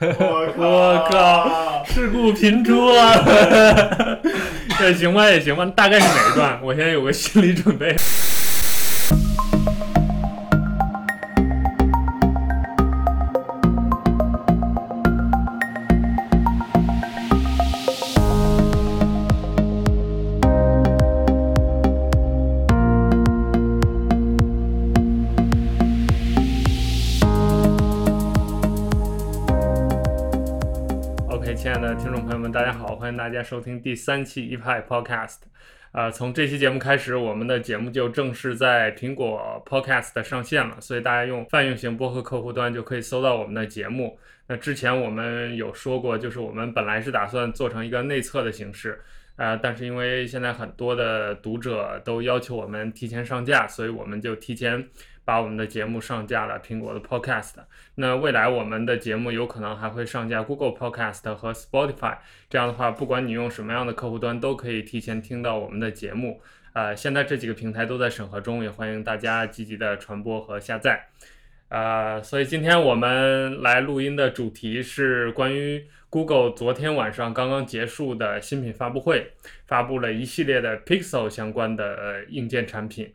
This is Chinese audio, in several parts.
我靠，事故频出啊！也行吧，也行吧，大概是哪一段？我现在有个心理准备。大家收听第三期一派 Podcast。呃，从这期节目开始，我们的节目就正式在苹果 Podcast 上线了，所以大家用泛用型播客客户端就可以搜到我们的节目。那之前我们有说过，就是我们本来是打算做成一个内测的形式，呃，但是因为现在很多的读者都要求我们提前上架，所以我们就提前把我们的节目上架了苹果的 Podcast。那未来我们的节目有可能还会上架 Google Podcast 和 Spotify，这样的话，不管你用什么样的客户端，都可以提前听到我们的节目。呃，现在这几个平台都在审核中，也欢迎大家积极的传播和下载。呃，所以今天我们来录音的主题是关于 Google 昨天晚上刚刚结束的新品发布会，发布了一系列的 Pixel 相关的硬件产品。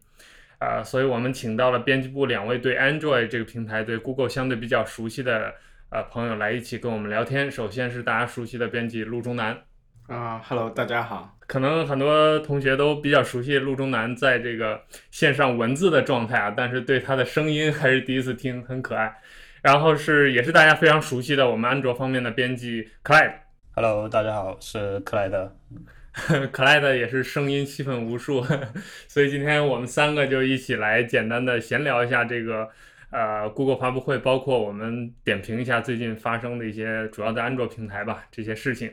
啊，所以我们请到了编辑部两位对 Android 这个平台、对 Google 相对比较熟悉的呃朋友来一起跟我们聊天。首先是大家熟悉的编辑陆中南，啊哈喽，大家好。可能很多同学都比较熟悉陆中南在这个线上文字的状态啊，但是对他的声音还是第一次听，很可爱。然后是也是大家非常熟悉的我们安卓方面的编辑克莱德。Hello，大家好，是克莱德。可爱的也是声音气氛无数，所以今天我们三个就一起来简单的闲聊一下这个呃 Google 发布会，包括我们点评一下最近发生的一些主要的安卓平台吧这些事情。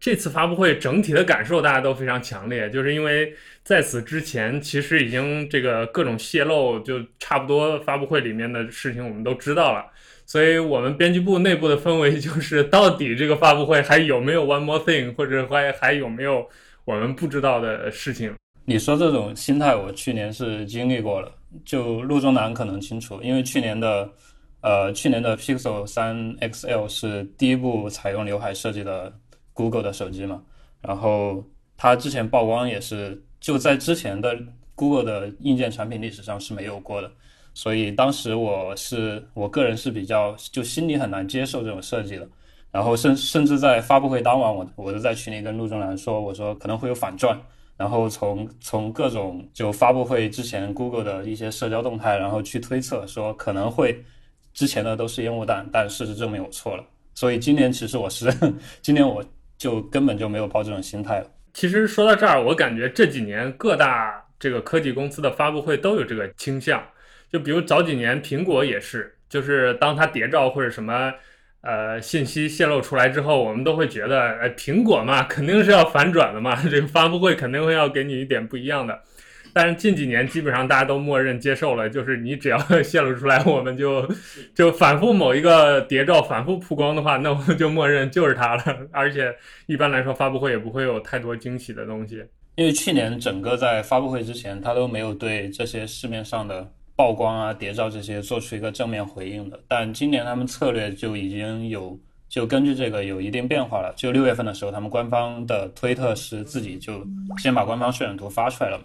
这次发布会整体的感受大家都非常强烈，就是因为在此之前其实已经这个各种泄露，就差不多发布会里面的事情我们都知道了。所以我们编辑部内部的氛围就是，到底这个发布会还有没有 one more thing，或者还还有没有我们不知道的事情？你说这种心态，我去年是经历过了。就陆中南可能清楚，因为去年的，呃，去年的 Pixel 三 XL 是第一部采用刘海设计的 Google 的手机嘛。然后它之前曝光也是就在之前的 Google 的硬件产品历史上是没有过的。所以当时我是我个人是比较就心里很难接受这种设计的，然后甚甚至在发布会当晚，我我都在群里跟陆中南说，我说可能会有反转，然后从从各种就发布会之前 Google 的一些社交动态，然后去推测说可能会之前的都是烟雾弹，但事实证明我错了。所以今年其实我是 今年我就根本就没有抱这种心态了。其实说到这儿，我感觉这几年各大这个科技公司的发布会都有这个倾向。就比如早几年苹果也是，就是当它谍照或者什么呃信息泄露出来之后，我们都会觉得，哎，苹果嘛，肯定是要反转的嘛，这个发布会肯定会要给你一点不一样的。但是近几年基本上大家都默认接受了，就是你只要 泄露出来，我们就就反复某一个谍照反复曝光的话，那我们就默认就是它了。而且一般来说发布会也不会有太多惊喜的东西，因为去年整个在发布会之前，他都没有对这些市面上的。曝光啊、谍照这些做出一个正面回应的，但今年他们策略就已经有就根据这个有一定变化了。就六月份的时候，他们官方的推特是自己就先把官方渲染图发出来了嘛。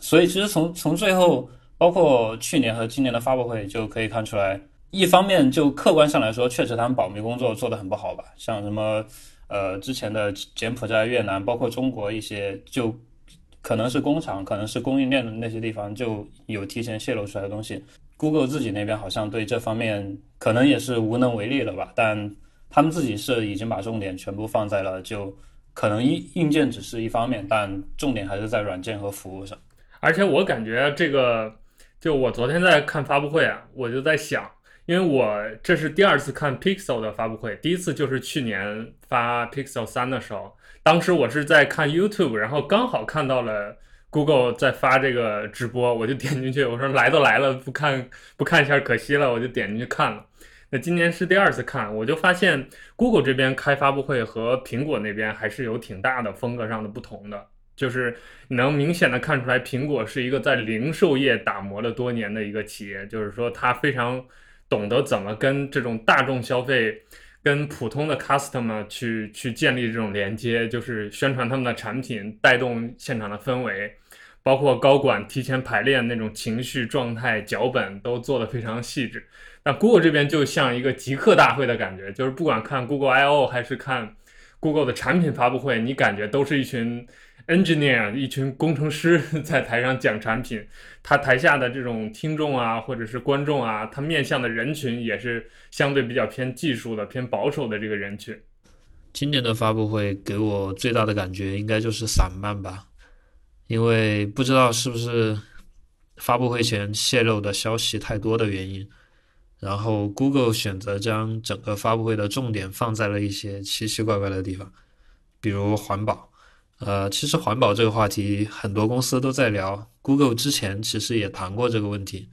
所以其实从从最后，包括去年和今年的发布会就可以看出来，一方面就客观上来说，确实他们保密工作做得很不好吧，像什么呃之前的柬埔寨、越南，包括中国一些就。可能是工厂，可能是供应链的那些地方就有提前泄露出来的东西。Google 自己那边好像对这方面可能也是无能为力了吧，但他们自己是已经把重点全部放在了就可能硬硬件只是一方面，但重点还是在软件和服务上。而且我感觉这个，就我昨天在看发布会啊，我就在想，因为我这是第二次看 Pixel 的发布会，第一次就是去年发 Pixel 三的时候。当时我是在看 YouTube，然后刚好看到了 Google 在发这个直播，我就点进去，我说来都来了，不看不看一下可惜了，我就点进去看了。那今年是第二次看，我就发现 Google 这边开发布会和苹果那边还是有挺大的风格上的不同的，就是能明显的看出来，苹果是一个在零售业打磨了多年的一个企业，就是说它非常懂得怎么跟这种大众消费。跟普通的 customer 去去建立这种连接，就是宣传他们的产品，带动现场的氛围，包括高管提前排练那种情绪状态、脚本都做得非常细致。那 Google 这边就像一个极客大会的感觉，就是不管看 Google I/O 还是看 Google 的产品发布会，你感觉都是一群。Engineer 一群工程师 在台上讲产品，他台下的这种听众啊，或者是观众啊，他面向的人群也是相对比较偏技术的、偏保守的这个人群。今年的发布会给我最大的感觉应该就是散漫吧，因为不知道是不是发布会前泄露的消息太多的原因，然后 Google 选择将整个发布会的重点放在了一些奇奇怪怪的地方，比如环保。呃，其实环保这个话题，很多公司都在聊。Google 之前其实也谈过这个问题，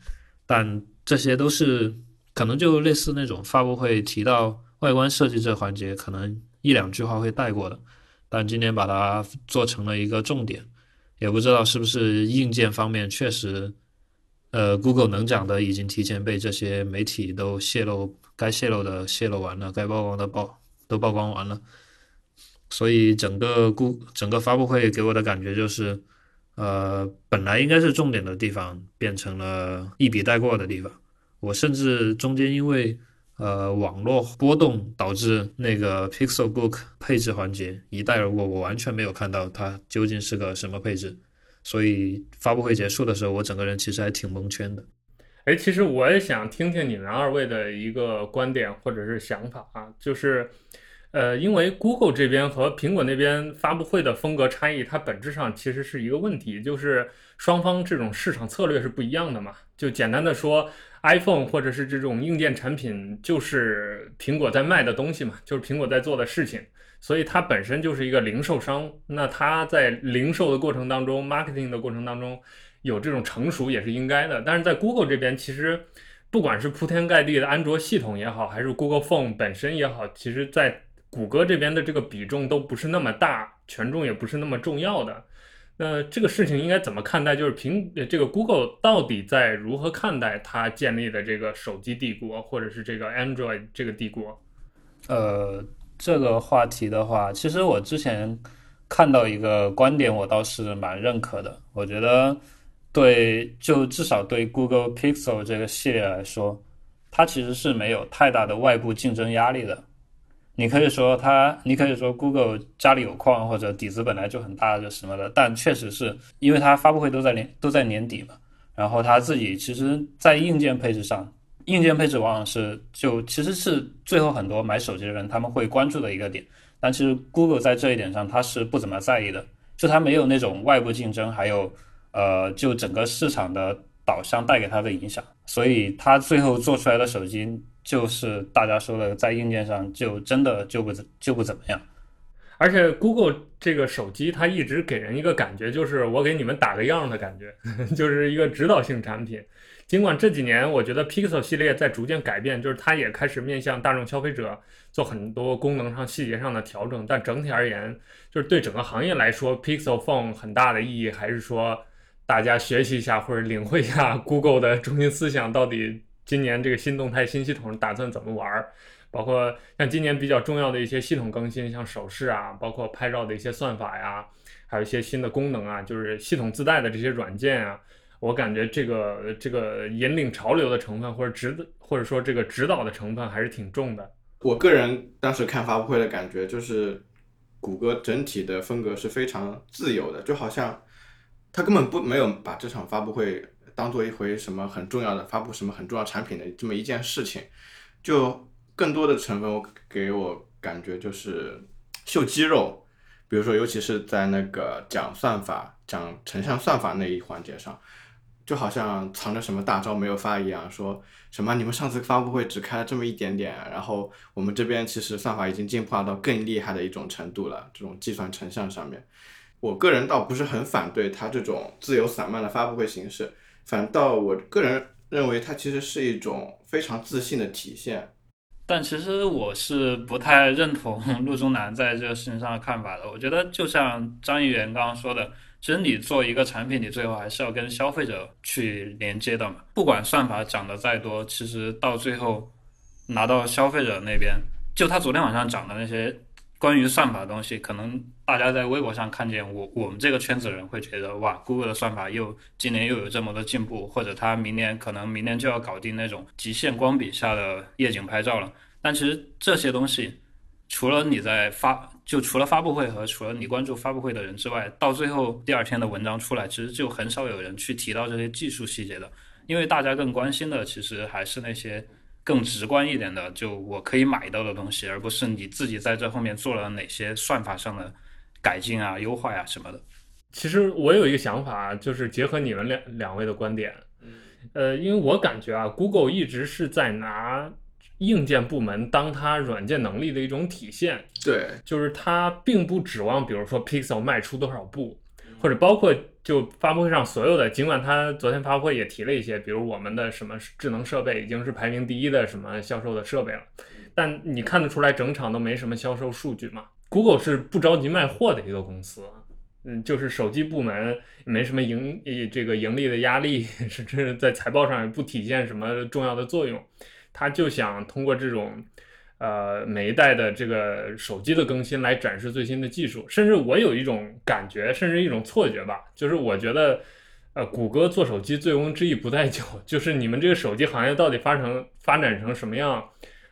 但这些都是可能就类似那种发布会提到外观设计这环节，可能一两句话会带过的。但今天把它做成了一个重点，也不知道是不是硬件方面确实，呃，Google 能讲的已经提前被这些媒体都泄露，该泄露的泄露完了，该曝光的曝都曝光完了。所以整个故整个发布会给我的感觉就是，呃，本来应该是重点的地方变成了一笔带过的地方。我甚至中间因为呃网络波动导致那个 Pixel Book 配置环节一带而过，我完全没有看到它究竟是个什么配置。所以发布会结束的时候，我整个人其实还挺蒙圈的。哎，其实我也想听听你们二位的一个观点或者是想法啊，就是。呃，因为 Google 这边和苹果那边发布会的风格差异，它本质上其实是一个问题，就是双方这种市场策略是不一样的嘛。就简单的说，iPhone 或者是这种硬件产品，就是苹果在卖的东西嘛，就是苹果在做的事情，所以它本身就是一个零售商。那它在零售的过程当中，marketing 的过程当中，有这种成熟也是应该的。但是在 Google 这边，其实不管是铺天盖地的安卓系统也好，还是 Google Phone 本身也好，其实在谷歌这边的这个比重都不是那么大，权重也不是那么重要的。那这个事情应该怎么看待？就是苹这个 Google 到底在如何看待它建立的这个手机帝国，或者是这个 Android 这个帝国？呃，这个话题的话，其实我之前看到一个观点，我倒是蛮认可的。我觉得对，就至少对 Google Pixel 这个系列来说，它其实是没有太大的外部竞争压力的。你可以说它，你可以说 Google 家里有矿或者底子本来就很大，就什么的。但确实是因为它发布会都在年都在年底嘛，然后它自己其实，在硬件配置上，硬件配置往往是就其实是最后很多买手机的人他们会关注的一个点。但其实 Google 在这一点上它是不怎么在意的，就它没有那种外部竞争，还有呃，就整个市场的导向带给它的影响，所以它最后做出来的手机。就是大家说的，在硬件上就真的就不就不怎么样，而且 Google 这个手机它一直给人一个感觉，就是我给你们打个样的感觉，就是一个指导性产品。尽管这几年我觉得 Pixel 系列在逐渐改变，就是它也开始面向大众消费者做很多功能上细节上的调整，但整体而言，就是对整个行业来说，Pixel Phone 很大的意义还是说大家学习一下或者领会一下 Google 的中心思想到底。今年这个新动态新系统打算怎么玩儿？包括像今年比较重要的一些系统更新，像手势啊，包括拍照的一些算法呀，还有一些新的功能啊，就是系统自带的这些软件啊，我感觉这个这个引领潮流的成分或者指或者说这个指导的成分还是挺重的。我个人当时看发布会的感觉就是，谷歌整体的风格是非常自由的，就好像他根本不没有把这场发布会。当做一回什么很重要的发布什么很重要产品的这么一件事情，就更多的成分我给我感觉就是秀肌肉，比如说尤其是在那个讲算法、讲成像算法那一环节上，就好像藏着什么大招没有发一样，说什么你们上次发布会只开了这么一点点，然后我们这边其实算法已经进化到更厉害的一种程度了，这种计算成像上面，我个人倒不是很反对他这种自由散漫的发布会形式。反倒我个人认为，它其实是一种非常自信的体现。但其实我是不太认同陆中南在这个事情上的看法的。我觉得就像张议员刚刚说的，其实你做一个产品，你最后还是要跟消费者去连接的嘛。不管算法讲的再多，其实到最后拿到消费者那边，就他昨天晚上讲的那些关于算法的东西，可能大家在微博上看见我我们这个圈子的人会觉得哇，Google 的算法又今年又有这么多进步，或者他明年可能明年就要搞定那种极限光比下的夜景拍照了。但其实这些东西，除了你在发，就除了发布会和除了你关注发布会的人之外，到最后第二天的文章出来，其实就很少有人去提到这些技术细节的，因为大家更关心的其实还是那些更直观一点的，就我可以买到的东西，而不是你自己在这后面做了哪些算法上的改进啊、优化呀、什么的。其实我有一个想法，就是结合你们两两位的观点，呃，因为我感觉啊，Google 一直是在拿硬件部门当它软件能力的一种体现，对，就是它并不指望，比如说 Pixel 卖出多少部，或者包括就发布会上所有的，尽管他昨天发布会也提了一些，比如我们的什么智能设备已经是排名第一的什么销售的设备了，但你看得出来整场都没什么销售数据嘛。Google 是不着急卖货的一个公司，嗯，就是手机部门没什么盈这个盈利的压力，甚至在财报上也不体现什么重要的作用，他就想通过这种。呃，每一代的这个手机的更新来展示最新的技术，甚至我有一种感觉，甚至一种错觉吧，就是我觉得，呃，谷歌做手机醉翁之意不在酒，就是你们这个手机行业到底发成发展成什么样，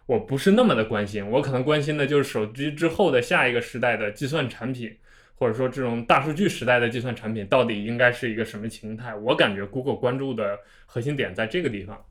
我不是那么的关心，我可能关心的就是手机之后的下一个时代的计算产品，或者说这种大数据时代的计算产品到底应该是一个什么形态，我感觉 Google 关注的核心点在这个地方。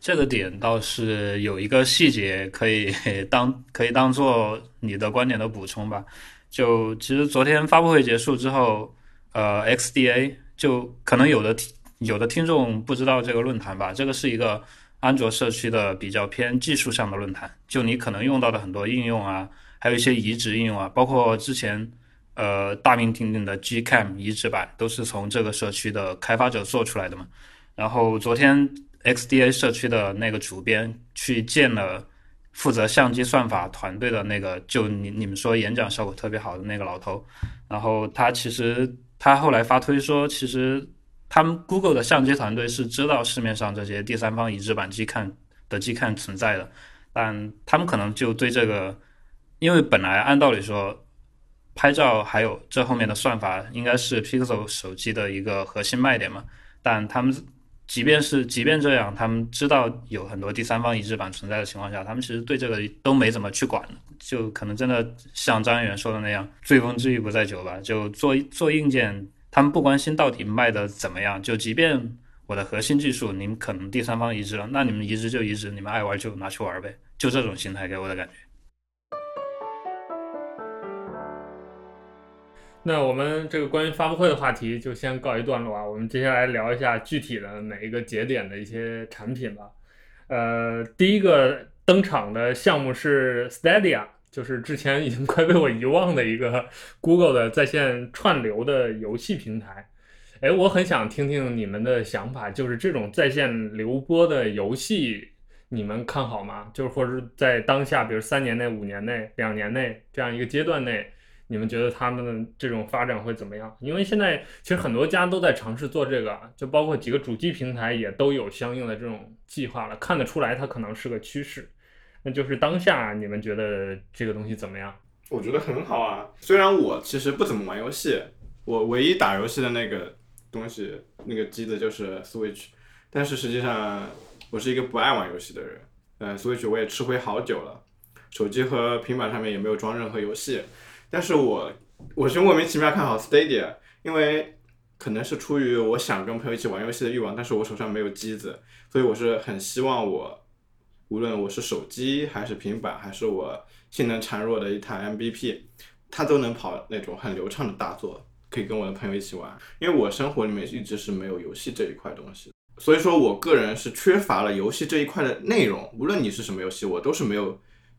这个点倒是有一个细节可以 当可以当做你的观点的补充吧。就其实昨天发布会结束之后，呃，XDA 就可能有的有的听众不知道这个论坛吧。这个是一个安卓社区的比较偏技术上的论坛，就你可能用到的很多应用啊，还有一些移植应用啊，包括之前呃大名鼎鼎的 Gcam 移植版，都是从这个社区的开发者做出来的嘛。然后昨天。XDA 社区的那个主编去见了负责相机算法团队的那个，就你你们说演讲效果特别好的那个老头，然后他其实他后来发推说，其实他们 Google 的相机团队是知道市面上这些第三方移植版机看的机看存在的，但他们可能就对这个，因为本来按道理说拍照还有这后面的算法应该是 Pixel 手机的一个核心卖点嘛，但他们。即便是即便这样，他们知道有很多第三方移植版存在的情况下，他们其实对这个都没怎么去管，就可能真的像张元说的那样，醉翁之意不在酒吧。就做做硬件，他们不关心到底卖的怎么样，就即便我的核心技术，你们可能第三方移植了，那你们移植就移植，你们爱玩就拿去玩呗，就这种心态给我的感觉。那我们这个关于发布会的话题就先告一段落啊，我们接下来聊一下具体的每一个节点的一些产品吧。呃，第一个登场的项目是 Stadia，就是之前已经快被我遗忘的一个 Google 的在线串流的游戏平台。哎，我很想听听你们的想法，就是这种在线流播的游戏，你们看好吗？就是或者是在当下，比如三年内、五年内、两年内这样一个阶段内。你们觉得他们的这种发展会怎么样？因为现在其实很多家都在尝试做这个，就包括几个主机平台也都有相应的这种计划了，看得出来它可能是个趋势。那就是当下你们觉得这个东西怎么样？我觉得很好啊。虽然我其实不怎么玩游戏，我唯一打游戏的那个东西那个机子就是 Switch，但是实际上我是一个不爱玩游戏的人。呃，Switch 我也吃灰好久了，手机和平板上面也没有装任何游戏。但是我我是莫名其妙看好 Stadia，因为可能是出于我想跟朋友一起玩游戏的欲望，但是我手上没有机子，所以我是很希望我无论我是手机还是平板，还是我性能孱弱的一台 MVP，它都能跑那种很流畅的大作，可以跟我的朋友一起玩。因为我生活里面一直是没有游戏这一块东西，所以说我个人是缺乏了游戏这一块的内容。无论你是什么游戏，我都是没有。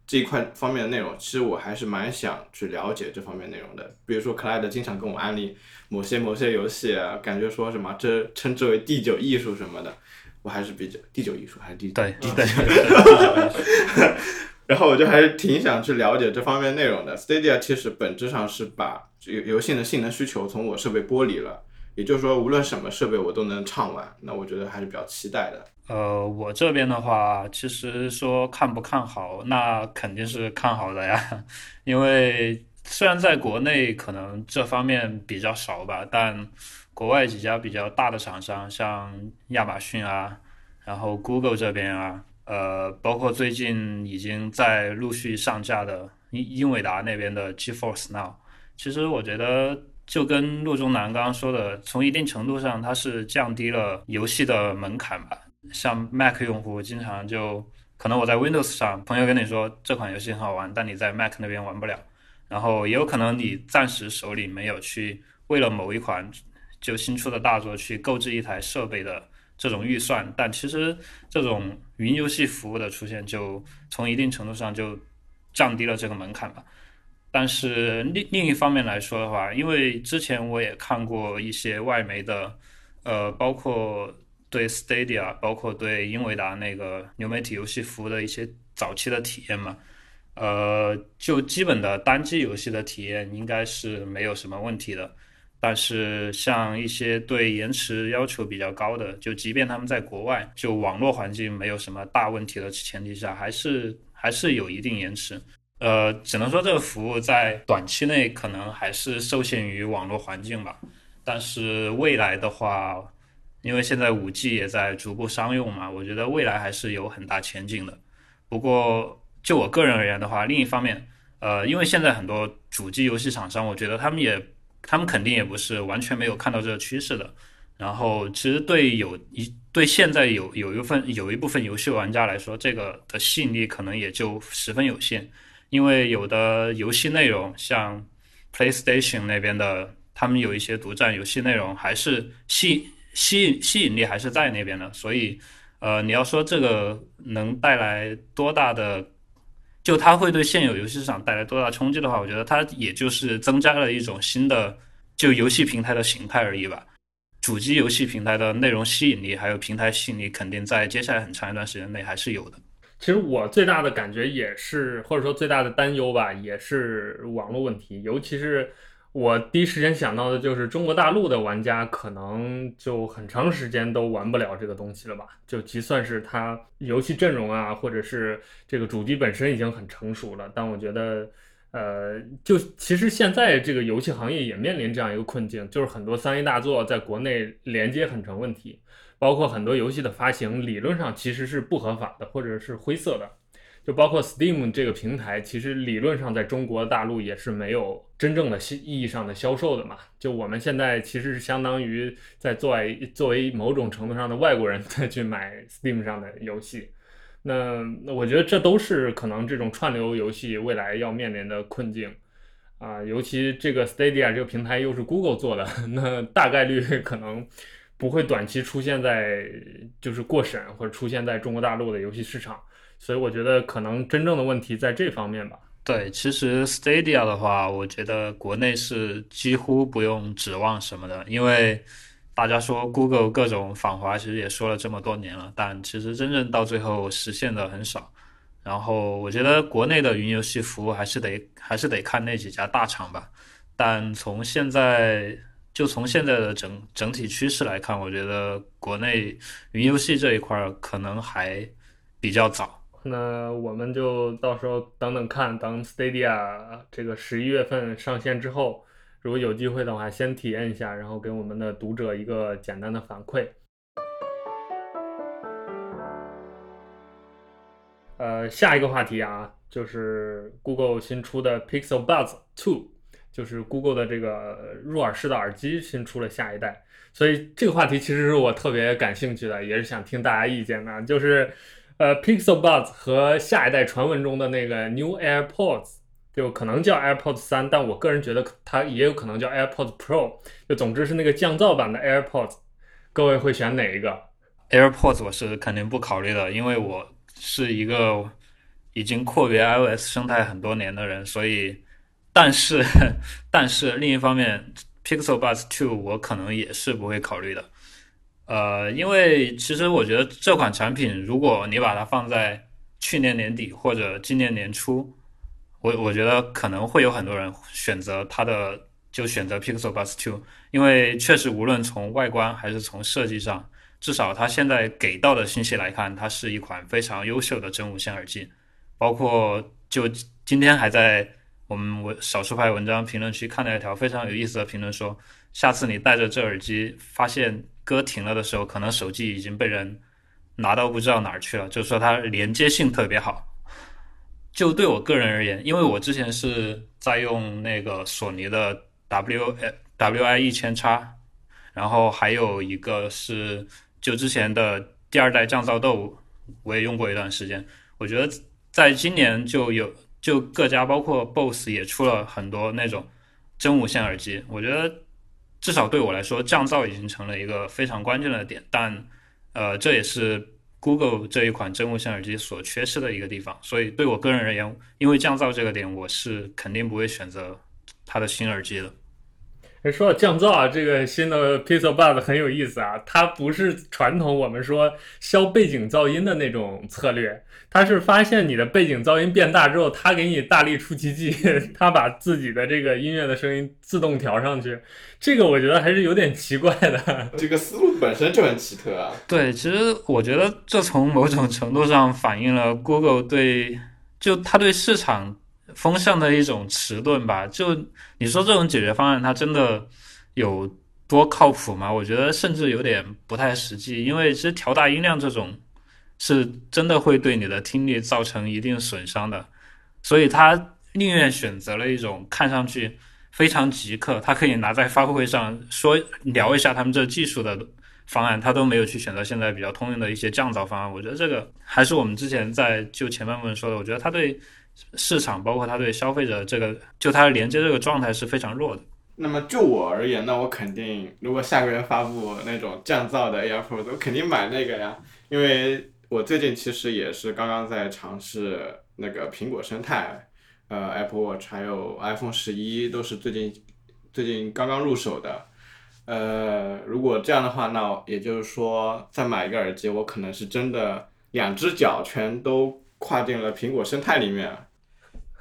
这一块方面的内容，其实我还是蛮想去了解这方面内容的。比如说克莱德经常跟我安利某些某些游戏，啊感觉说什么这称之为第九艺术什么的，我还是比较第九艺术还是第对对。然后我就还是挺想去了解这方面内容的。Stadia 其实本质上是把游游戏的性能需求从我设备剥离了，也就是说无论什么设备我都能畅玩。那我觉得还是比较期待的。呃，我这边的话，其实说看不看好，那肯定是看好的呀。因为虽然在国内可能这方面比较少吧，但国外几家比较大的厂商，像亚马逊啊，然后 Google 这边啊，呃，包括最近已经在陆续上架的英英伟达那边的 GeForce Now，其实我觉得就跟陆中南刚刚说的，从一定程度上它是降低了游戏的门槛吧。像 Mac 用户经常就可能我在 Windows 上，朋友跟你说这款游戏很好玩，但你在 Mac 那边玩不了。然后也有可能你暂时手里没有去为了某一款就新出的大作去购置一台设备的这种预算，但其实这种云游戏服务的出现，就从一定程度上就降低了这个门槛吧。但是另另一方面来说的话，因为之前我也看过一些外媒的，呃，包括。对 Stadia，包括对英伟达那个流媒体游戏服务的一些早期的体验嘛，呃，就基本的单机游戏的体验应该是没有什么问题的。但是像一些对延迟要求比较高的，就即便他们在国外，就网络环境没有什么大问题的前提下，还是还是有一定延迟。呃，只能说这个服务在短期内可能还是受限于网络环境吧。但是未来的话，因为现在五 G 也在逐步商用嘛，我觉得未来还是有很大前景的。不过就我个人而言的话，另一方面，呃，因为现在很多主机游戏厂商，我觉得他们也，他们肯定也不是完全没有看到这个趋势的。然后其实对有一对现在有有一份有一部分游戏玩家来说，这个的吸引力可能也就十分有限，因为有的游戏内容像 PlayStation 那边的，他们有一些独占游戏内容还是吸。吸引吸引力还是在那边的，所以，呃，你要说这个能带来多大的，就它会对现有游戏市场带来多大冲击的话，我觉得它也就是增加了一种新的就游戏平台的形态而已吧。主机游戏平台的内容吸引力还有平台吸引力，肯定在接下来很长一段时间内还是有的。其实我最大的感觉也是，或者说最大的担忧吧，也是网络问题，尤其是。我第一时间想到的就是中国大陆的玩家可能就很长时间都玩不了这个东西了吧？就即算是它游戏阵容啊，或者是这个主机本身已经很成熟了，但我觉得，呃，就其实现在这个游戏行业也面临这样一个困境，就是很多三 A 大作在国内连接很成问题，包括很多游戏的发行理论上其实是不合法的，或者是灰色的。就包括 Steam 这个平台，其实理论上在中国大陆也是没有真正的意义上的销售的嘛。就我们现在其实是相当于在作为作为某种程度上的外国人再去买 Steam 上的游戏。那那我觉得这都是可能这种串流游戏未来要面临的困境啊。尤其这个 Stadia 这个平台又是 Google 做的，那大概率 可能不会短期出现在就是过审或者出现在中国大陆的游戏市场。所以我觉得可能真正的问题在这方面吧。对，其实 Stadia 的话，我觉得国内是几乎不用指望什么的，因为大家说 Google 各种访华，其实也说了这么多年了，但其实真正到最后实现的很少。然后我觉得国内的云游戏服务还是得还是得看那几家大厂吧。但从现在就从现在的整整体趋势来看，我觉得国内云游戏这一块可能还比较早。那我们就到时候等等看，等 Stadia 这个十一月份上线之后，如果有机会的话，先体验一下，然后给我们的读者一个简单的反馈。呃，下一个话题啊，就是 Google 新出的 Pixel Buds Two，就是 Google 的这个入耳式的耳机新出了下一代，所以这个话题其实是我特别感兴趣的，也是想听大家意见的，就是。呃，Pixel Buds 和下一代传闻中的那个 New AirPods，就可能叫 AirPods 三，但我个人觉得它也有可能叫 AirPods Pro，就总之是那个降噪版的 AirPods。各位会选哪一个？AirPods 我是肯定不考虑的，因为我是一个已经阔别 iOS 生态很多年的人，所以，但是，但是另一方面，Pixel Buds Two 我可能也是不会考虑的。呃，因为其实我觉得这款产品，如果你把它放在去年年底或者今年年初，我我觉得可能会有很多人选择它的，就选择 Pixel Buds 2，因为确实无论从外观还是从设计上，至少它现在给到的信息来看，它是一款非常优秀的真无线耳机。包括就今天还在我们我少数派文章评论区看到一条非常有意思的评论，说下次你戴着这耳机发现歌停了的时候，可能手机已经被人拿到不知道哪儿去了，就是说它连接性特别好。就对我个人而言，因为我之前是在用那个索尼的 W W I 一千叉，然后还有一个是就之前的第二代降噪豆，我也用过一段时间。我觉得在今年就有就各家包括 BOSS 也出了很多那种真无线耳机，我觉得至少对我来说降噪已经成了一个非常关键的点，但呃这也是。Google 这一款真无线耳机所缺失的一个地方，所以对我个人而言，因为降噪这个点，我是肯定不会选择它的新耳机的。哎，说到降噪啊，这个新的 Pixel Buds 很有意思啊，它不是传统我们说消背景噪音的那种策略，它是发现你的背景噪音变大之后，它给你大力出奇迹，它把自己的这个音乐的声音自动调上去，这个我觉得还是有点奇怪的。这个思路本身就很奇特啊。对，其实我觉得这从某种程度上反映了 Google 对就它对市场。风向的一种迟钝吧，就你说这种解决方案，它真的有多靠谱吗？我觉得甚至有点不太实际，因为其实调大音量这种是真的会对你的听力造成一定损伤的，所以他宁愿选择了一种看上去非常极客，他可以拿在发布会上说聊一下他们这技术的方案，他都没有去选择现在比较通用的一些降噪方案。我觉得这个还是我们之前在就前半部分说的，我觉得他对。市场包括它对消费者这个，就它连接这个状态是非常弱的。那么就我而言，那我肯定，如果下个月发布那种降噪的 AirPods，我肯定买那个呀。因为我最近其实也是刚刚在尝试那个苹果生态，呃，Apple Watch 还有 iPhone 十一都是最近最近刚刚入手的。呃，如果这样的话，那也就是说再买一个耳机，我可能是真的两只脚全都跨进了苹果生态里面。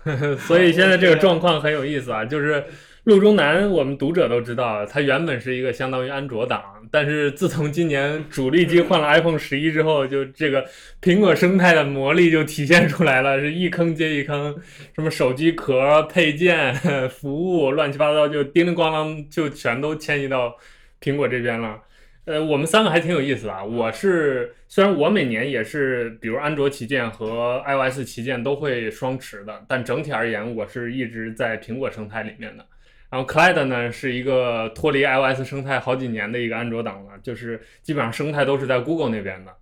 所以现在这个状况很有意思啊，就是路中南，我们读者都知道，它原本是一个相当于安卓党，但是自从今年主力机换了 iPhone 十一之后，就这个苹果生态的魔力就体现出来了，是一坑接一坑，什么手机壳、配件、服务，乱七八糟就叮铃咣啷就全都迁移到苹果这边了。呃，我们三个还挺有意思的啊。我是虽然我每年也是，比如安卓旗舰和 iOS 旗舰都会双持的，但整体而言，我是一直在苹果生态里面的。然后 Clyde 呢是一个脱离 iOS 生态好几年的一个安卓党了，就是基本上生态都是在 Google 那边的。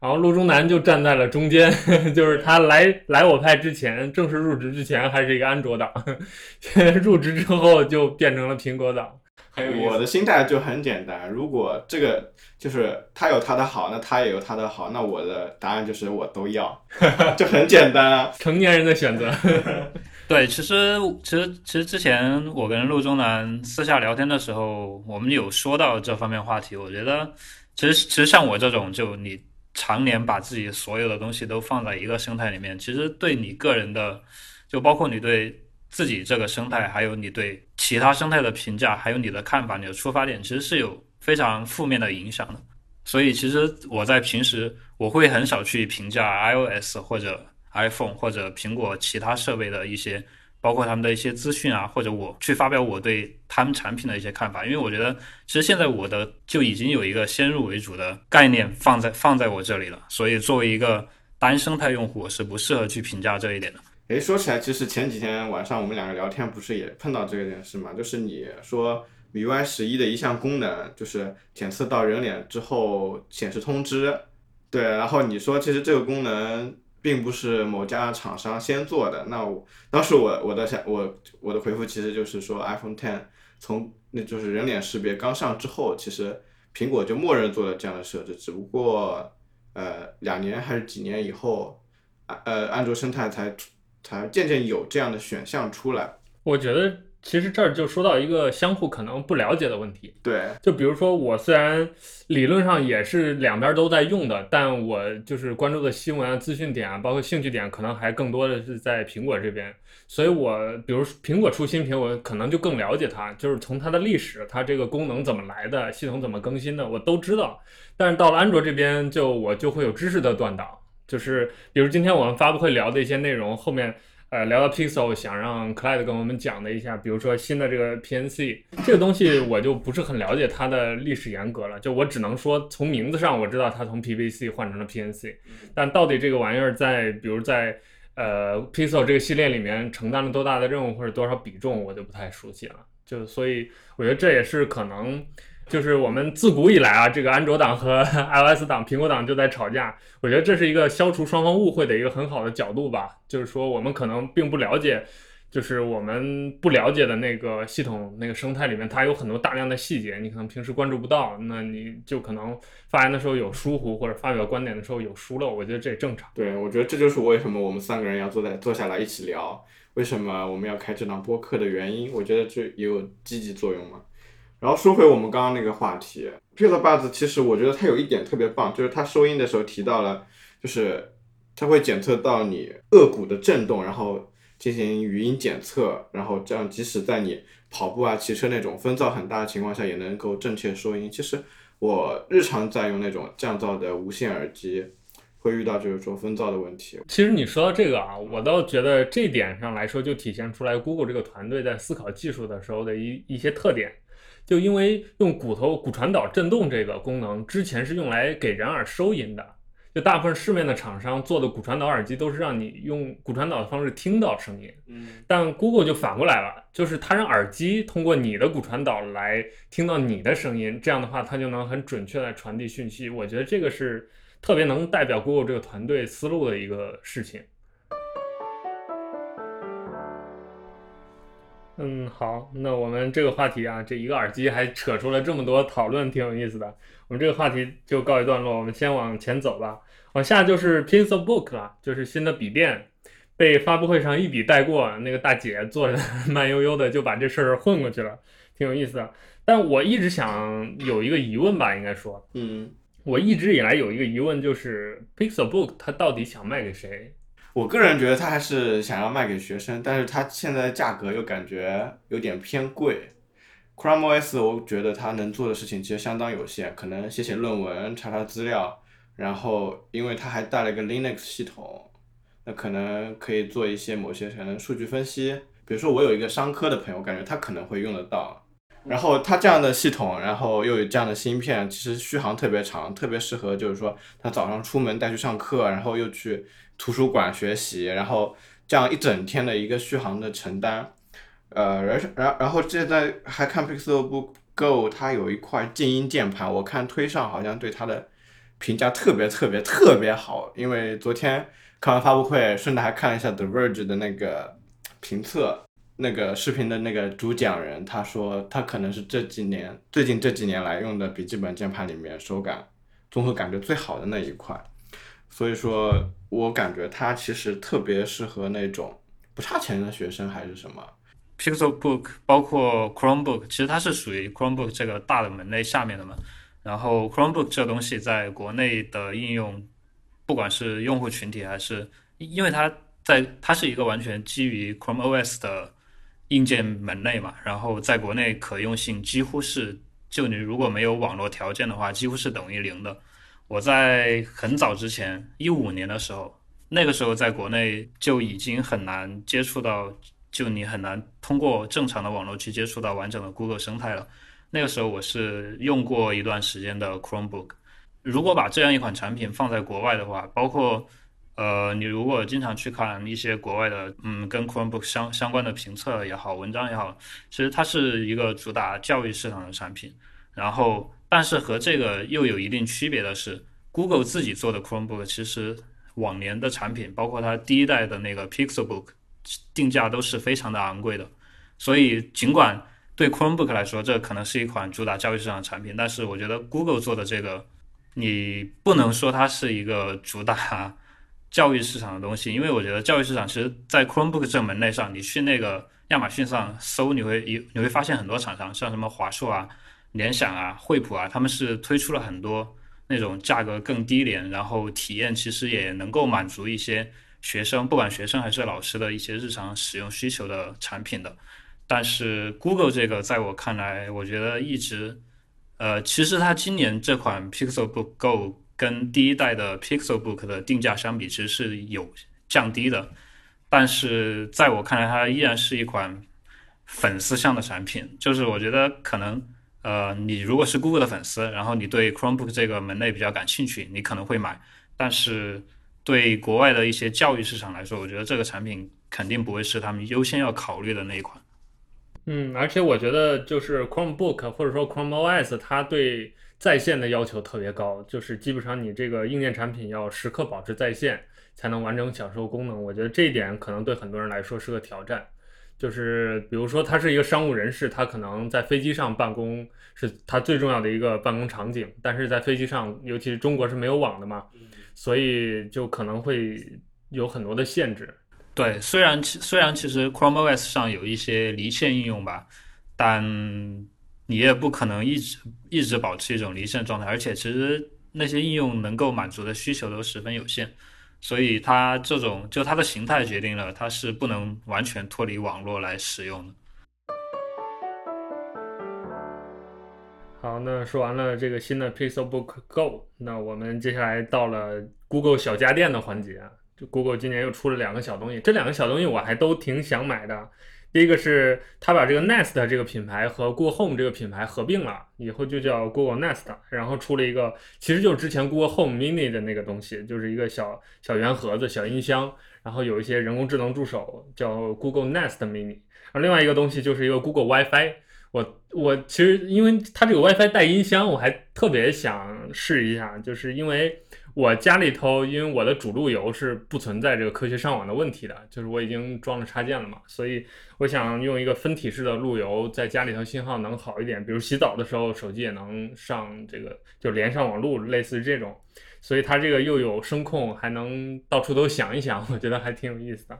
然后陆中南就站在了中间，就是他来来我派之前，正式入职之前还是一个安卓党，现在入职之后就变成了苹果党。我的心态就很简单，如果这个就是他有他的好，那他也有他的好，那我的答案就是我都要，就很简单啊。成年人的选择。对，其实其实其实之前我跟陆中南私下聊天的时候，我们有说到这方面话题。我觉得，其实其实像我这种，就你常年把自己所有的东西都放在一个生态里面，其实对你个人的，就包括你对。自己这个生态，还有你对其他生态的评价，还有你的看法，你的出发点，其实是有非常负面的影响的。所以，其实我在平时我会很少去评价 iOS 或者 iPhone 或者苹果其他设备的一些，包括他们的一些资讯啊，或者我去发表我对他们产品的一些看法。因为我觉得，其实现在我的就已经有一个先入为主的概念放在放在我这里了。所以，作为一个单生态用户，我是不适合去评价这一点的。哎，说起来，其实前几天晚上我们两个聊天，不是也碰到这件事嘛？就是你说 MI 十一的一项功能，就是检测到人脸之后显示通知，对，然后你说其实这个功能并不是某家厂商先做的，那我当时我我的想我我的回复其实就是说 iPhone Ten 从那就是人脸识别刚上之后，其实苹果就默认做了这样的设置，只不过呃两年还是几年以后，呃安卓生态才。才渐渐有这样的选项出来。我觉得其实这儿就说到一个相互可能不了解的问题。对，就比如说，我虽然理论上也是两边都在用的，但我就是关注的新闻啊、资讯点啊，包括兴趣点，可能还更多的是在苹果这边。所以我比如苹果出新品，我可能就更了解它，就是从它的历史、它这个功能怎么来的、系统怎么更新的，我都知道。但是到了安卓这边，就我就会有知识的断档，就是比如今天我们发布会聊的一些内容，后面。呃，聊到 Pixel，想让 Clyde 跟我们讲的一下，比如说新的这个 PNC 这个东西，我就不是很了解它的历史沿革了。就我只能说，从名字上我知道它从 PVC 换成了 PNC，但到底这个玩意儿在，比如在呃 Pixel 这个系列里面承担了多大的任务或者多少比重，我就不太熟悉了。就所以我觉得这也是可能。就是我们自古以来啊，这个安卓党和 iOS 党、苹果党就在吵架。我觉得这是一个消除双方误会的一个很好的角度吧。就是说，我们可能并不了解，就是我们不了解的那个系统、那个生态里面，它有很多大量的细节，你可能平时关注不到，那你就可能发言的时候有疏忽，或者发表观点的时候有疏漏。我觉得这也正常。对，我觉得这就是为什么我们三个人要坐在坐下来一起聊，为什么我们要开这档播客的原因。我觉得这也有积极作用嘛。然后说回我们刚刚那个话题，Pixel Buds 其实我觉得它有一点特别棒，就是它收音的时候提到了，就是它会检测到你颚骨的震动，然后进行语音检测，然后这样即使在你跑步啊、骑车那种风噪很大的情况下，也能够正确收音。其实我日常在用那种降噪的无线耳机，会遇到就是说风噪的问题。其实你说到这个啊，我倒觉得这点上来说，就体现出来 Google 这个团队在思考技术的时候的一一些特点。就因为用骨头骨传导振动这个功能，之前是用来给人耳收音的。就大部分市面的厂商做的骨传导耳机都是让你用骨传导的方式听到声音。嗯，但 Google 就反过来了，就是它让耳机通过你的骨传导来听到你的声音，这样的话它就能很准确的传递讯息。我觉得这个是特别能代表 Google 这个团队思路的一个事情。嗯，好，那我们这个话题啊，这一个耳机还扯出了这么多讨论，挺有意思的。我们这个话题就告一段落，我们先往前走吧。往下就是 Pencil Book 了，就是新的笔电，被发布会上一笔带过。那个大姐坐着 慢悠悠的就把这事儿混过去了，挺有意思的。但我一直想有一个疑问吧，应该说，嗯，我一直以来有一个疑问，就是 Pixel Book 它到底想卖给谁？我个人觉得他还是想要卖给学生，但是他现在价格又感觉有点偏贵。Chrome OS 我觉得它能做的事情其实相当有限，可能写写论文、查查资料，然后因为它还带了一个 Linux 系统，那可能可以做一些某些可能数据分析。比如说我有一个商科的朋友，感觉他可能会用得到。然后它这样的系统，然后又有这样的芯片，其实续航特别长，特别适合就是说他早上出门带去上课，然后又去。图书馆学习，然后这样一整天的一个续航的承担，呃，然然然后现在还看 Pixel Book Go，它有一块静音键盘，我看推上好像对它的评价特别特别特别好，因为昨天看完发布会，顺带还看了一下 The Verge 的那个评测，那个视频的那个主讲人他说，他可能是这几年最近这几年来用的笔记本键盘里面手感综合感觉最好的那一块。所以说，我感觉它其实特别适合那种不差钱的学生还是什么。Pixel Book 包括 Chromebook，其实它是属于 Chromebook 这个大的门类下面的嘛。然后 Chromebook 这东西在国内的应用，不管是用户群体还是，因为它在它是一个完全基于 Chrome OS 的硬件门类嘛。然后在国内可用性几乎是，就你如果没有网络条件的话，几乎是等于零的。我在很早之前，一五年的时候，那个时候在国内就已经很难接触到，就你很难通过正常的网络去接触到完整的 Google 生态了。那个时候我是用过一段时间的 Chromebook。如果把这样一款产品放在国外的话，包括呃，你如果经常去看一些国外的，嗯，跟 Chromebook 相相关的评测也好，文章也好，其实它是一个主打教育市场的产品，然后。但是和这个又有一定区别的是，Google 自己做的 Chromebook 其实往年的产品，包括它第一代的那个 Pixelbook，定价都是非常的昂贵的。所以尽管对 Chromebook 来说，这可能是一款主打教育市场的产品，但是我觉得 Google 做的这个，你不能说它是一个主打教育市场的东西，因为我觉得教育市场其实，在 Chromebook 这门类上，你去那个亚马逊上搜，你会你你会发现很多厂商，像什么华硕啊、联想啊、惠普啊，他们是推出了很多那种价格更低廉，然后体验其实也能够满足一些学生，不管学生还是老师的一些日常使用需求的产品的。但是 Google 这个，在我看来，我觉得一直，呃，其实它今年这款 Pixelbook Go。跟第一代的 Pixelbook 的定价相比，其实是有降低的，但是在我看来，它依然是一款粉丝向的产品。就是我觉得可能，呃，你如果是 Google 的粉丝，然后你对 Chromebook 这个门类比较感兴趣，你可能会买。但是对国外的一些教育市场来说，我觉得这个产品肯定不会是他们优先要考虑的那一款。嗯，而且我觉得就是 Chromebook 或者说 Chrome OS，它对在线的要求特别高，就是基本上你这个硬件产品要时刻保持在线，才能完整享受功能。我觉得这一点可能对很多人来说是个挑战。就是比如说他是一个商务人士，他可能在飞机上办公是他最重要的一个办公场景，但是在飞机上，尤其是中国是没有网的嘛，所以就可能会有很多的限制。对，虽然其虽然其实 Chrome OS 上有一些离线应用吧，但。你也不可能一直一直保持一种离线状态，而且其实那些应用能够满足的需求都十分有限，所以它这种就它的形态决定了它是不能完全脱离网络来使用的。好，那说完了这个新的 Pixelbook Go，那我们接下来到了 Google 小家电的环节啊，就 Google 今年又出了两个小东西，这两个小东西我还都挺想买的。第一个是它把这个 Nest 这个品牌和 Google Home 这个品牌合并了，以后就叫 Google Nest，然后出了一个，其实就是之前 Google Home Mini 的那个东西，就是一个小小圆盒子、小音箱，然后有一些人工智能助手，叫 Google Nest Mini。然后另外一个东西就是一个 Google WiFi。我我其实因为它这个 WiFi 带音箱，我还特别想试一下，就是因为。我家里头，因为我的主路由是不存在这个科学上网的问题的，就是我已经装了插件了嘛，所以我想用一个分体式的路由，在家里头信号能好一点，比如洗澡的时候手机也能上这个，就连上网路，类似于这种，所以它这个又有声控，还能到处都响一响，我觉得还挺有意思的。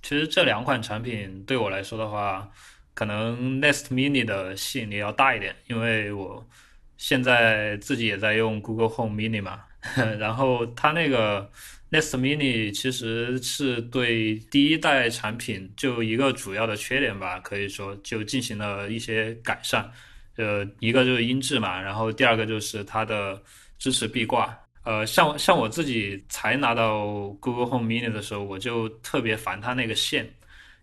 其实这两款产品对我来说的话，可能 Nest Mini 的吸引力要大一点，因为我现在自己也在用 Google Home Mini 嘛。然后它那个 Nest Mini 其实是对第一代产品就一个主要的缺点吧，可以说就进行了一些改善。呃，一个就是音质嘛，然后第二个就是它的支持壁挂。呃，像像我自己才拿到 Google Home Mini 的时候，我就特别烦它那个线，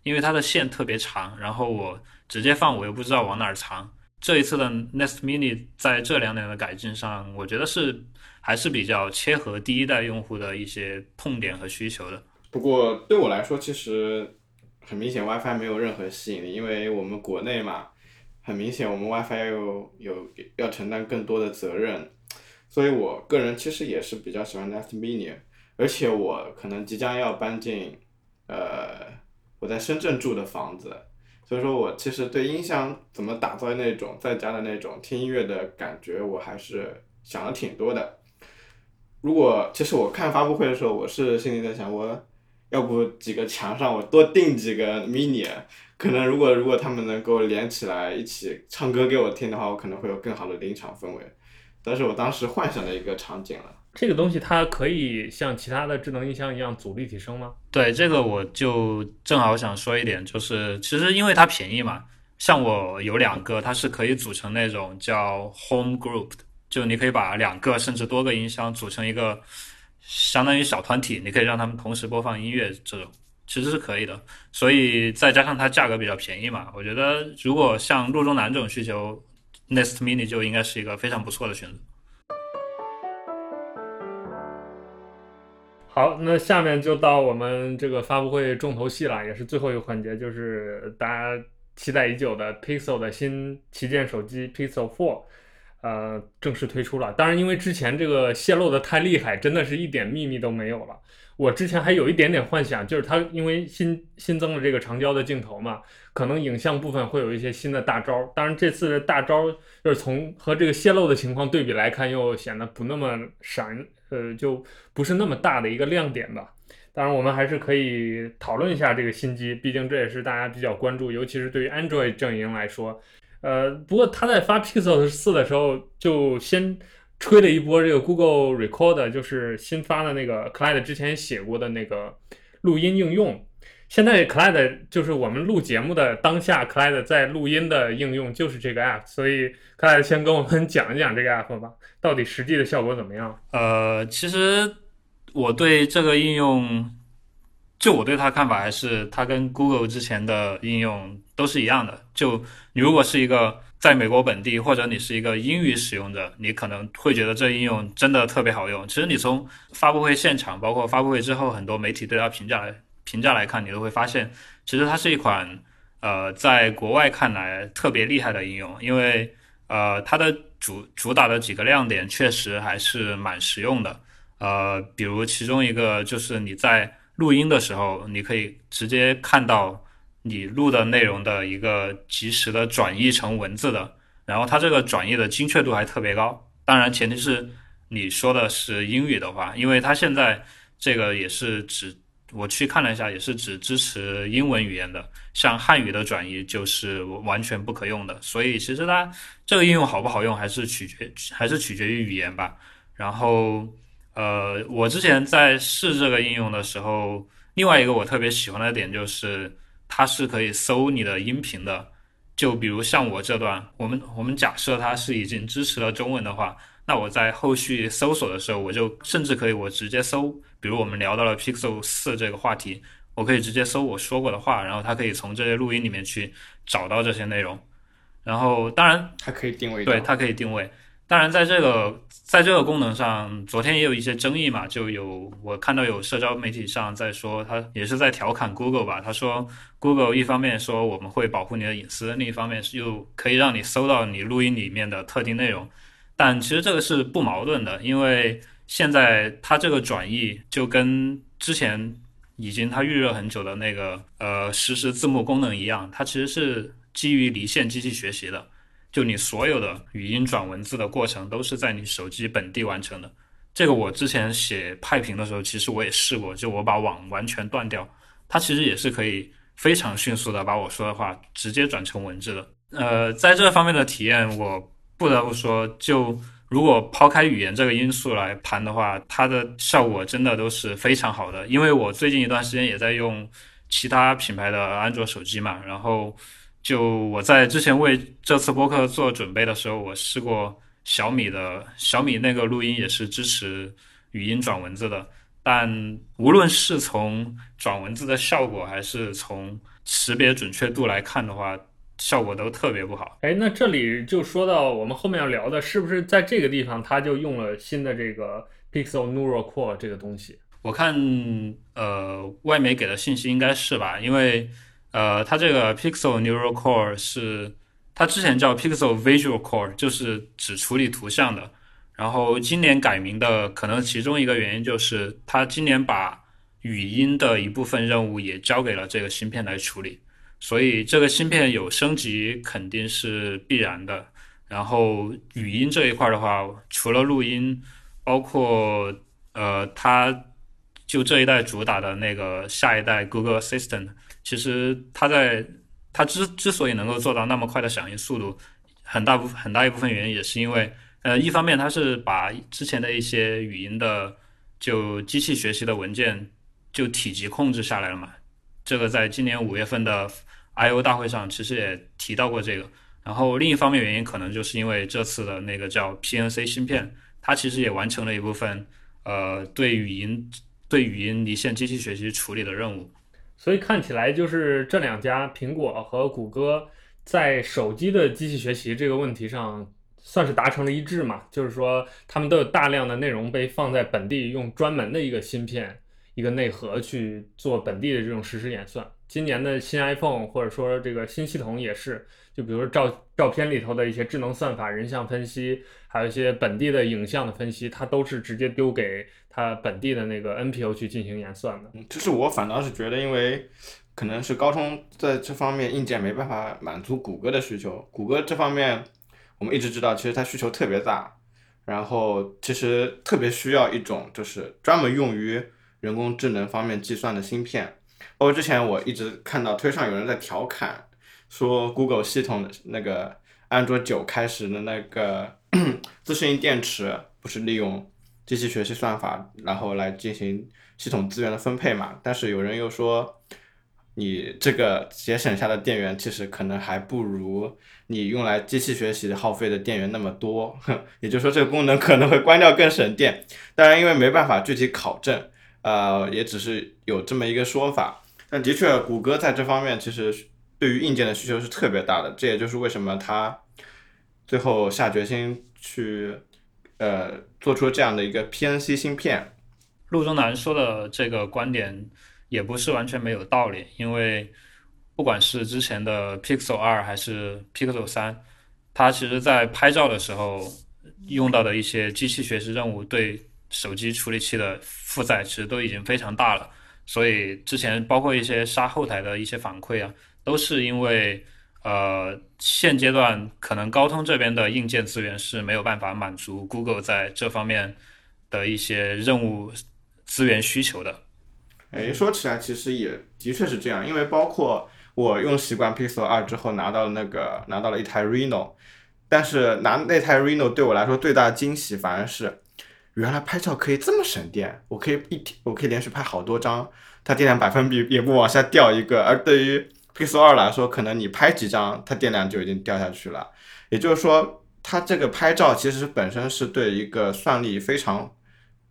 因为它的线特别长，然后我直接放我又不知道往哪儿藏。这一次的 Nest Mini 在这两点的改进上，我觉得是。还是比较切合第一代用户的一些痛点和需求的。不过对我来说，其实很明显，WiFi 没有任何吸引力，因为我们国内嘛，很明显我们 WiFi 有有要承担更多的责任，所以我个人其实也是比较喜欢 Nest Mini，而且我可能即将要搬进呃我在深圳住的房子，所以说我其实对音箱怎么打造那种在家的那种听音乐的感觉，我还是想了挺多的。如果其实我看发布会的时候，我是心里在想，我要不几个墙上我多订几个 mini，可能如果如果他们能够连起来一起唱歌给我听的话，我可能会有更好的临场氛围。但是我当时幻想的一个场景了。这个东西它可以像其他的智能音箱一样组立体声吗？对，这个我就正好想说一点，就是其实因为它便宜嘛，像我有两个，它是可以组成那种叫 home group 的。就你可以把两个甚至多个音箱组成一个相当于小团体，你可以让他们同时播放音乐，这种其实是可以的。所以再加上它价格比较便宜嘛，我觉得如果像路中南这种需求，Nest Mini 就应该是一个非常不错的选择。好，那下面就到我们这个发布会重头戏了，也是最后一个环节，就是大家期待已久的 Pixel 的新旗舰手机 Pixel Four。呃，正式推出了。当然，因为之前这个泄露的太厉害，真的是一点秘密都没有了。我之前还有一点点幻想，就是它因为新新增了这个长焦的镜头嘛，可能影像部分会有一些新的大招。当然，这次的大招就是从和这个泄露的情况对比来看，又显得不那么闪，呃，就不是那么大的一个亮点吧。当然，我们还是可以讨论一下这个新机，毕竟这也是大家比较关注，尤其是对于 Android 阵营来说。呃，不过他在发 Pixel 四的时候，就先吹了一波这个 Google Recorder，就是新发的那个 c l i d e 之前写过的那个录音应用。现在 Clyde 就是我们录节目的当下，Clyde 在录音的应用就是这个 App，所以 Clyde 先跟我们讲一讲这个 App 吧，到底实际的效果怎么样？呃，其实我对这个应用，就我对它看法还是它跟 Google 之前的应用都是一样的。就你如果是一个在美国本地，或者你是一个英语使用者，你可能会觉得这应用真的特别好用。其实你从发布会现场，包括发布会之后，很多媒体对它评价评价来看，你都会发现，其实它是一款呃在国外看来特别厉害的应用，因为呃它的主主打的几个亮点确实还是蛮实用的。呃，比如其中一个就是你在录音的时候，你可以直接看到你录的内容的一个及时的转译成文字的，然后它这个转译的精确度还特别高。当然，前提是你说的是英语的话，因为它现在这个也是只我去看了一下，也是只支持英文语言的，像汉语的转移就是完全不可用的。所以其实它这个应用好不好用，还是取决还是取决于语言吧。然后。呃，我之前在试这个应用的时候，另外一个我特别喜欢的点就是它是可以搜你的音频的。就比如像我这段，我们我们假设它是已经支持了中文的话，那我在后续搜索的时候，我就甚至可以我直接搜，比如我们聊到了 Pixel 四这个话题，我可以直接搜我说过的话，然后它可以从这些录音里面去找到这些内容。然后当然它可以定位，对，它可以定位。当然，在这个在这个功能上，昨天也有一些争议嘛，就有我看到有社交媒体上在说，他也是在调侃 Google 吧。他说，Google 一方面说我们会保护你的隐私，另一方面又可以让你搜到你录音里面的特定内容。但其实这个是不矛盾的，因为现在它这个转译就跟之前已经它预热很久的那个呃实时字幕功能一样，它其实是基于离线机器学习的。就你所有的语音转文字的过程都是在你手机本地完成的。这个我之前写派评的时候，其实我也试过，就我把网完全断掉，它其实也是可以非常迅速的把我说的话直接转成文字的。呃，在这方面的体验，我不得不说，就如果抛开语言这个因素来谈的话，它的效果真的都是非常好的。因为我最近一段时间也在用其他品牌的安卓手机嘛，然后。就我在之前为这次播客做准备的时候，我试过小米的小米那个录音也是支持语音转文字的，但无论是从转文字的效果，还是从识别准确度来看的话，效果都特别不好。哎，那这里就说到我们后面要聊的，是不是在这个地方它就用了新的这个 Pixel Neural Core 这个东西？我看呃外媒给的信息应该是吧，因为。呃，它这个 Pixel Neural Core 是它之前叫 Pixel Visual Core，就是只处理图像的。然后今年改名的，可能其中一个原因就是它今年把语音的一部分任务也交给了这个芯片来处理，所以这个芯片有升级肯定是必然的。然后语音这一块的话，除了录音，包括呃，它就这一代主打的那个下一代 Google Assistant。其实它在它之之所以能够做到那么快的响应速度，很大部很大一部分原因也是因为，呃，一方面它是把之前的一些语音的就机器学习的文件就体积控制下来了嘛。这个在今年五月份的 I/O 大会上其实也提到过这个。然后另一方面原因可能就是因为这次的那个叫 PNC 芯片，它其实也完成了一部分呃对语音对语音离线机器学习处理的任务。所以看起来就是这两家苹果和谷歌在手机的机器学习这个问题上算是达成了一致嘛，就是说他们都有大量的内容被放在本地，用专门的一个芯片、一个内核去做本地的这种实时演算。今年的新 iPhone 或者说这个新系统也是，就比如说照照片里头的一些智能算法、人像分析，还有一些本地的影像的分析，它都是直接丢给它本地的那个 NPU 去进行演算的。就是我反倒是觉得，因为可能是高通在这方面硬件没办法满足谷歌的需求。谷歌这方面，我们一直知道，其实它需求特别大，然后其实特别需要一种就是专门用于人工智能方面计算的芯片。包括之前我一直看到推上有人在调侃，说 Google 系统的那个安卓九开始的那个 自适应电池，不是利用机器学习算法，然后来进行系统资源的分配嘛？但是有人又说，你这个节省下的电源，其实可能还不如你用来机器学习耗费的电源那么多。也就是说，这个功能可能会关掉更省电。当然，因为没办法具体考证，呃，也只是有这么一个说法。但的确，谷歌在这方面其实对于硬件的需求是特别大的，这也就是为什么它最后下决心去呃做出这样的一个 PNC 芯片。陆中南说的这个观点也不是完全没有道理，因为不管是之前的 Pixel 二还是 Pixel 三，它其实在拍照的时候用到的一些机器学习任务对手机处理器的负载其实都已经非常大了。所以之前包括一些杀后台的一些反馈啊，都是因为呃现阶段可能高通这边的硬件资源是没有办法满足 Google 在这方面的一些任务资源需求的。哎，说起来其实也的确是这样，因为包括我用习惯 Pixel 二之后拿到了那个拿到了一台 Reno，但是拿那台 Reno 对我来说最大的惊喜反而是。原来拍照可以这么省电，我可以一天我可以连续拍好多张，它电量百分比也不往下掉一个。而对于 Pixel 二来说，可能你拍几张，它电量就已经掉下去了。也就是说，它这个拍照其实本身是对一个算力非常、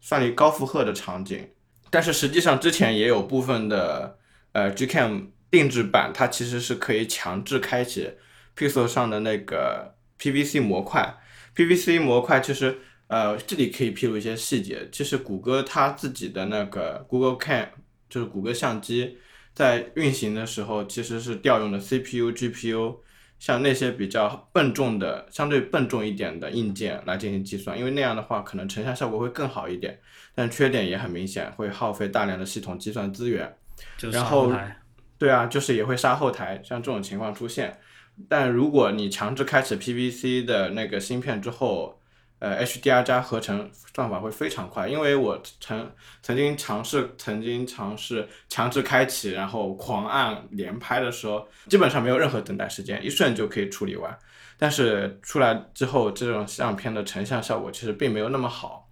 算力高负荷的场景。但是实际上之前也有部分的呃 Gcam 定制版，它其实是可以强制开启 Pixel 上的那个 PVC 模块。PVC 模块其实。呃，这里可以披露一些细节。其实谷歌它自己的那个 Google Cam，就是谷歌相机，在运行的时候其实是调用的 CPU、GPU，像那些比较笨重的、相对笨重一点的硬件来进行计算，因为那样的话可能成像效果会更好一点。但缺点也很明显，会耗费大量的系统计算资源。然后，对啊，就是也会杀后台，像这种情况出现。但如果你强制开启 PVC 的那个芯片之后，呃，HDR 加合成算法会非常快，因为我曾曾经尝试，曾经尝试强制开启，然后狂按连拍的时候，基本上没有任何等待时间，一瞬就可以处理完。但是出来之后，这种相片的成像效果其实并没有那么好。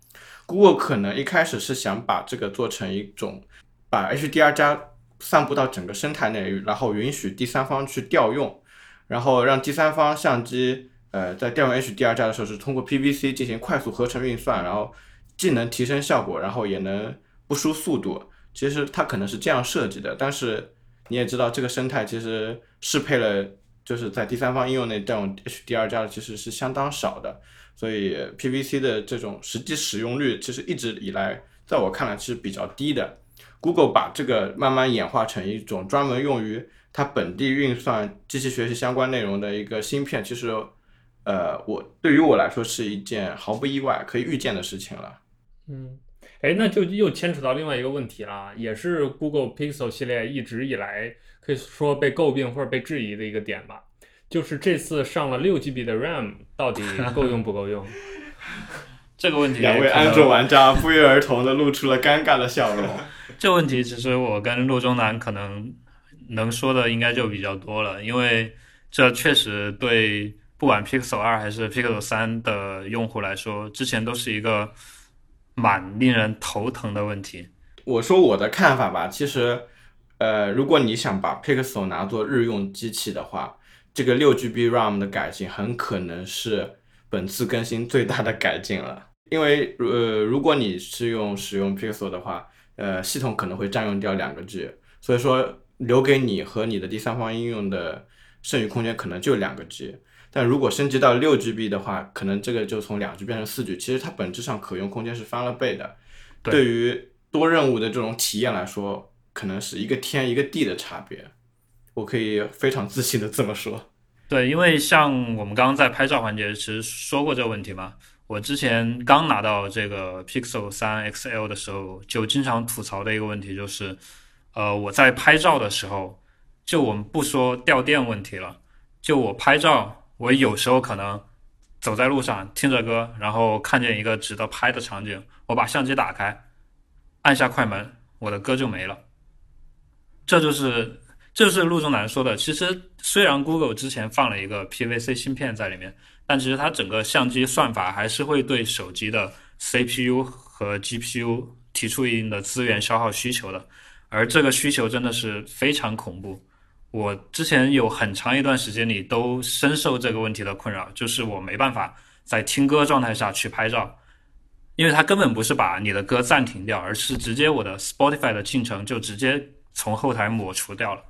Google 可能一开始是想把这个做成一种，把 HDR 加散布到整个生态内，然后允许第三方去调用，然后让第三方相机。呃，在调用 HDR 加的时候，是通过 PVC 进行快速合成运算，然后既能提升效果，然后也能不输速度。其实它可能是这样设计的，但是你也知道，这个生态其实适配了，就是在第三方应用内调用 HDR 加的其实是相当少的，所以 PVC 的这种实际使用率其实一直以来，在我看来其实比较低的。Google 把这个慢慢演化成一种专门用于它本地运算机器学习相关内容的一个芯片，其实。呃，我对于我来说是一件毫不意外、可以预见的事情了。嗯，哎，那就又牵扯到另外一个问题了，也是 Google Pixel 系列一直以来可以说被诟病或者被质疑的一个点吧，就是这次上了六 GB 的 RAM，到底够用不够用？这个问题，两位安卓玩家不约而同的露出了尴尬的笑容。这问题其实我跟陆中南可能能说的应该就比较多了，因为这确实对。不管 Pixel 二还是 Pixel 三的用户来说，之前都是一个蛮令人头疼的问题。我说我的看法吧，其实，呃，如果你想把 Pixel 拿做日用机器的话，这个六 GB RAM 的改进很可能是本次更新最大的改进了。因为，呃，如果你是用使用 Pixel 的话，呃，系统可能会占用掉两个 G，所以说留给你和你的第三方应用的剩余空间可能就两个 G。但如果升级到六 GB 的话，可能这个就从两 G 变成四 G，其实它本质上可用空间是翻了倍的。对于多任务的这种体验来说，可能是一个天一个地的差别。我可以非常自信的这么说。对，因为像我们刚刚在拍照环节其实说过这个问题嘛。我之前刚拿到这个 Pixel 三 XL 的时候，就经常吐槽的一个问题就是，呃，我在拍照的时候，就我们不说掉电问题了，就我拍照。我有时候可能走在路上听着歌，然后看见一个值得拍的场景，我把相机打开，按下快门，我的歌就没了。这就是这就是陆仲南说的。其实虽然 Google 之前放了一个 PVC 芯片在里面，但其实它整个相机算法还是会对手机的 CPU 和 GPU 提出一定的资源消耗需求的，而这个需求真的是非常恐怖。我之前有很长一段时间里都深受这个问题的困扰，就是我没办法在听歌状态下去拍照，因为它根本不是把你的歌暂停掉，而是直接我的 Spotify 的进程就直接从后台抹除掉了。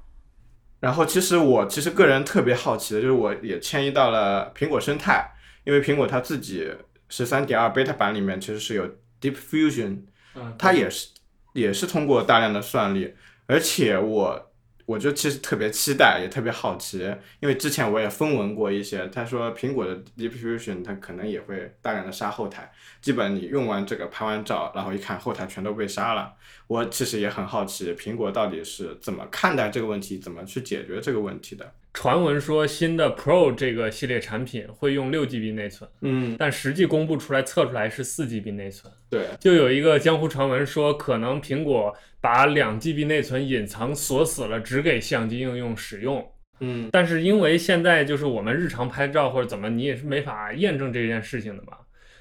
然后其实我其实个人特别好奇的就是，我也迁移到了苹果生态，因为苹果它自己十三点二 beta 版里面其实是有 Deep Fusion，嗯，它也是也是通过大量的算力，而且我。我就其实特别期待，也特别好奇，因为之前我也分文过一些，他说苹果的 Deep Fusion 它可能也会大量的杀后台，基本你用完这个拍完照，然后一看后台全都被杀了。我其实也很好奇，苹果到底是怎么看待这个问题，怎么去解决这个问题的。传闻说新的 Pro 这个系列产品会用六 GB 内存，嗯，但实际公布出来测出来是四 GB 内存。对，就有一个江湖传闻说，可能苹果把两 GB 内存隐藏锁死了，只给相机应用使用。嗯，但是因为现在就是我们日常拍照或者怎么，你也是没法验证这件事情的嘛。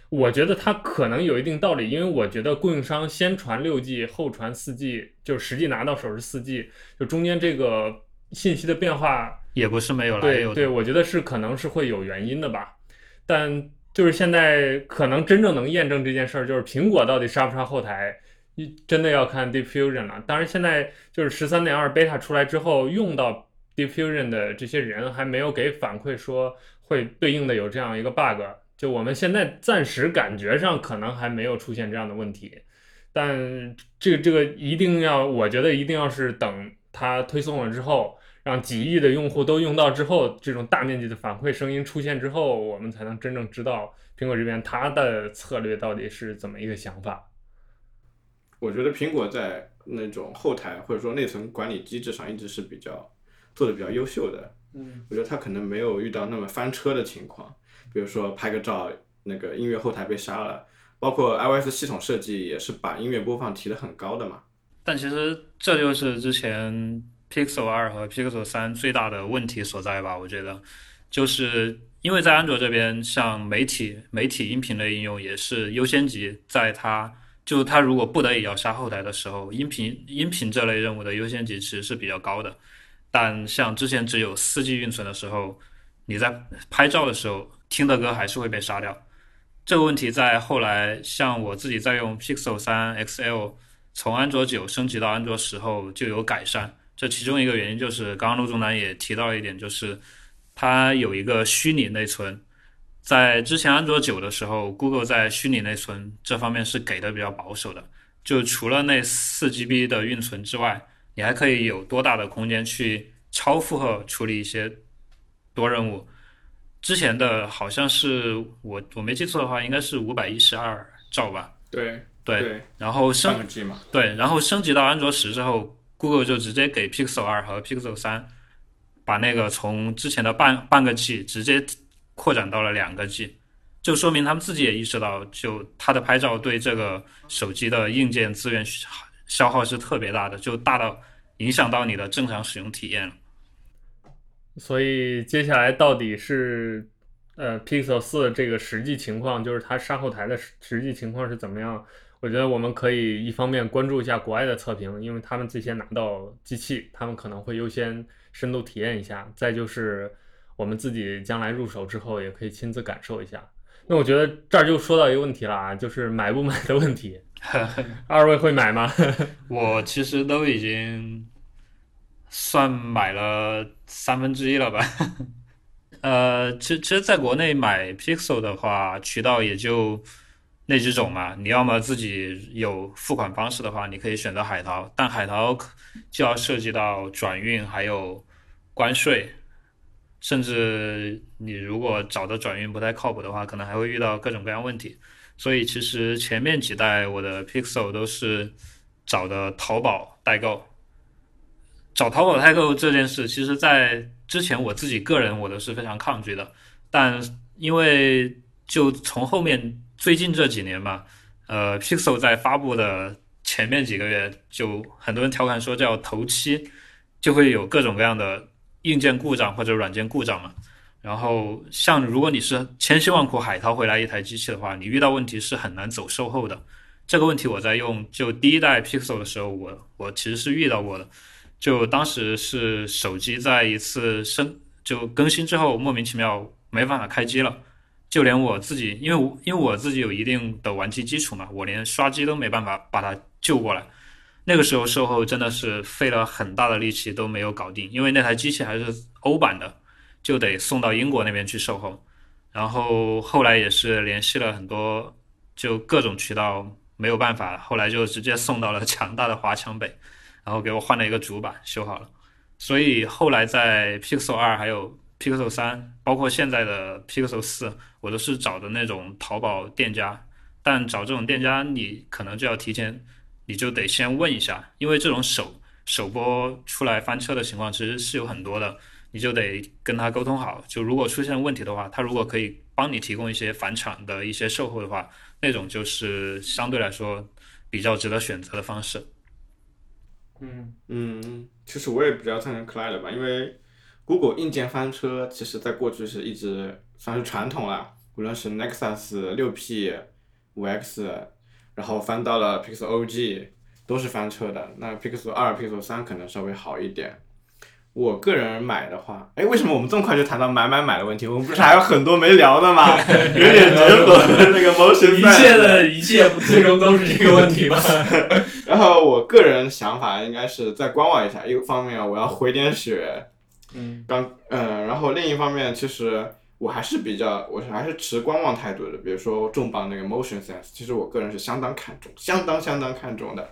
我觉得它可能有一定道理，因为我觉得供应商先传六 G 后传四 G，就实际拿到手是四 G，就中间这个信息的变化。也不是没有来有的。对对，我觉得是可能是会有原因的吧，但就是现在可能真正能验证这件事儿，就是苹果到底杀不杀后台，一真的要看 Diffusion 了。当然，现在就是十三点二 beta 出来之后，用到 Diffusion 的这些人还没有给反馈说会对应的有这样一个 bug，就我们现在暂时感觉上可能还没有出现这样的问题，但这个这个一定要，我觉得一定要是等它推送了之后。让几亿的用户都用到之后，这种大面积的反馈声音出现之后，我们才能真正知道苹果这边它的策略到底是怎么一个想法。我觉得苹果在那种后台或者说内存管理机制上一直是比较做的比较优秀的。嗯，我觉得它可能没有遇到那么翻车的情况，比如说拍个照，那个音乐后台被杀了，包括 iOS 系统设计也是把音乐播放提得很高的嘛。但其实这就是之前。Pixel 二和 Pixel 三最大的问题所在吧？我觉得，就是因为在安卓这边，像媒体、媒体音频类应用也是优先级，在它就它如果不得已要杀后台的时候，音频音频这类任务的优先级其实是比较高的。但像之前只有四 G 运存的时候，你在拍照的时候听的歌还是会被杀掉。这个问题在后来，像我自己在用 Pixel 三 XL 从安卓九升级到安卓十后就有改善。这其中一个原因就是，刚刚陆总南也提到一点，就是它有一个虚拟内存。在之前安卓九的时候，Google 在虚拟内存这方面是给的比较保守的，就除了那四 GB 的运存之外，你还可以有多大的空间去超负荷处理一些多任务。之前的好像是我我没记错的话，应该是五百一十二兆吧？对对，然后升对，然后升级到安卓十之后。Google 就直接给 Pixel 二和 Pixel 三，把那个从之前的半半个 G 直接扩展到了两个 G，就说明他们自己也意识到，就它的拍照对这个手机的硬件资源消耗是特别大的，就大到影响到你的正常使用体验了。所以接下来到底是呃 Pixel 四这个实际情况，就是它杀后台的实际情况是怎么样？我觉得我们可以一方面关注一下国外的测评，因为他们最先拿到机器，他们可能会优先深度体验一下。再就是我们自己将来入手之后，也可以亲自感受一下。那我觉得这儿就说到一个问题了啊，就是买不买的问题。二位会买吗？我其实都已经算买了三分之一了吧。呃，其其实在国内买 Pixel 的话，渠道也就。那几种嘛，你要么自己有付款方式的话，你可以选择海淘，但海淘就要涉及到转运，还有关税，甚至你如果找的转运不太靠谱的话，可能还会遇到各种各样问题。所以其实前面几代我的 Pixel 都是找的淘宝代购。找淘宝代购这件事，其实在之前我自己个人我都是非常抗拒的，但因为就从后面。最近这几年吧，呃，Pixel 在发布的前面几个月就很多人调侃说叫头七，就会有各种各样的硬件故障或者软件故障嘛。然后像如果你是千辛万苦海淘回来一台机器的话，你遇到问题是很难走售后的。这个问题我在用就第一代 Pixel 的时候，我我其实是遇到过的。就当时是手机在一次升就更新之后，莫名其妙没办法开机了。就连我自己，因为因为我自己有一定的玩机基础嘛，我连刷机都没办法把它救过来。那个时候售后真的是费了很大的力气都没有搞定，因为那台机器还是欧版的，就得送到英国那边去售后。然后后来也是联系了很多，就各种渠道没有办法，后来就直接送到了强大的华强北，然后给我换了一个主板修好了。所以后来在 Pixel 二还有。Pixel 三，包括现在的 Pixel 四，我都是找的那种淘宝店家。但找这种店家，你可能就要提前，你就得先问一下，因为这种首首播出来翻车的情况其实是有很多的，你就得跟他沟通好。就如果出现问题的话，他如果可以帮你提供一些返厂的一些售后的话，那种就是相对来说比较值得选择的方式。嗯嗯，其实我也比较赞成 Clyde 吧，因为。Google 硬件翻车，其实在过去是一直 算是传统了。无论是 Nexus 六 P、五 X，然后翻到了 Pixel OG，都是翻车的。那 Pixel 二、Pixel 三可能稍微好一点。我个人买的话，哎，为什么我们这么快就谈到买买买的问题？我们不是还有很多没聊的吗？有点结合那个模型。一切的一切最终都是这个问题吗？然后我个人想法应该是再观望一下。一个方面，我要回点血。嗯，刚嗯，然后另一方面，其实我还是比较，我还是持观望态度的。比如说重磅那个 Motion Sense，其实我个人是相当看重，相当相当看重的。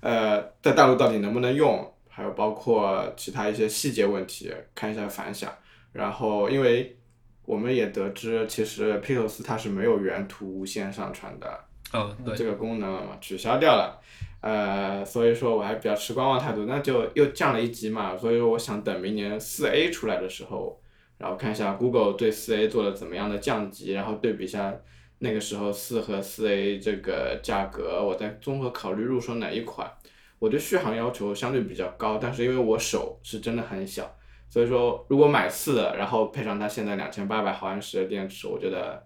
呃，在大陆到底能不能用，还有包括其他一些细节问题，看一下反响。然后，因为我们也得知，其实四它是没有原图无线上传的，哦，对，这个功能了嘛，取消掉了。呃，所以说我还比较持观望态度，那就又降了一级嘛，所以说我想等明年四 A 出来的时候，然后看一下 Google 对四 A 做了怎么样的降级，然后对比一下那个时候四和四 A 这个价格，我再综合考虑入手哪一款。我对续航要求相对比较高，但是因为我手是真的很小，所以说如果买四的，然后配上它现在两千八百毫安时的电池，我觉得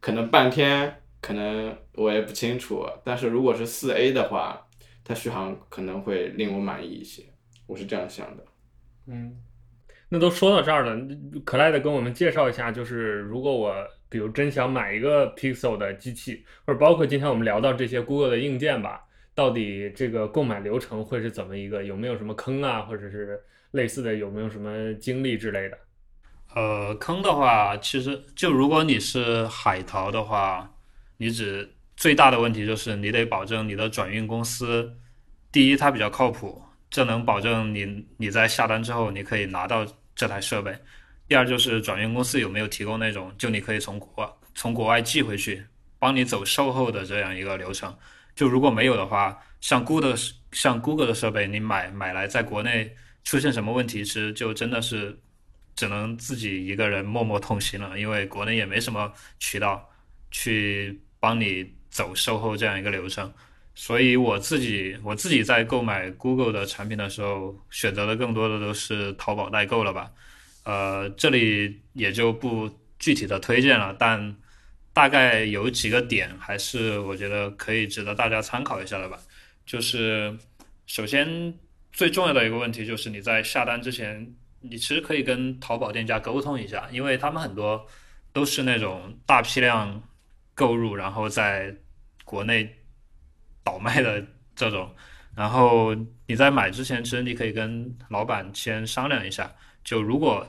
可能半天。可能我也不清楚，但是如果是四 A 的话，它续航可能会令我满意一些，我是这样想的。嗯，那都说到这儿了，可赖的跟我们介绍一下，就是如果我比如真想买一个 Pixel 的机器，或者包括今天我们聊到这些 Google 的硬件吧，到底这个购买流程会是怎么一个？有没有什么坑啊，或者是类似的，有没有什么经历之类的？呃，坑的话，其实就如果你是海淘的话。你只最大的问题就是你得保证你的转运公司，第一它比较靠谱，这能保证你你在下单之后你可以拿到这台设备。第二就是转运公司有没有提供那种就你可以从国从国外寄回去，帮你走售后的这样一个流程。就如果没有的话，像 Google 像 Google 的设备，你买买来在国内出现什么问题，其实就真的是只能自己一个人默默痛心了，因为国内也没什么渠道去。帮你走售后这样一个流程，所以我自己我自己在购买 Google 的产品的时候，选择的更多的都是淘宝代购了吧？呃，这里也就不具体的推荐了，但大概有几个点还是我觉得可以值得大家参考一下的吧。就是首先最重要的一个问题就是你在下单之前，你其实可以跟淘宝店家沟通一下，因为他们很多都是那种大批量。购入，然后在国内倒卖的这种，然后你在买之前，其实你可以跟老板先商量一下。就如果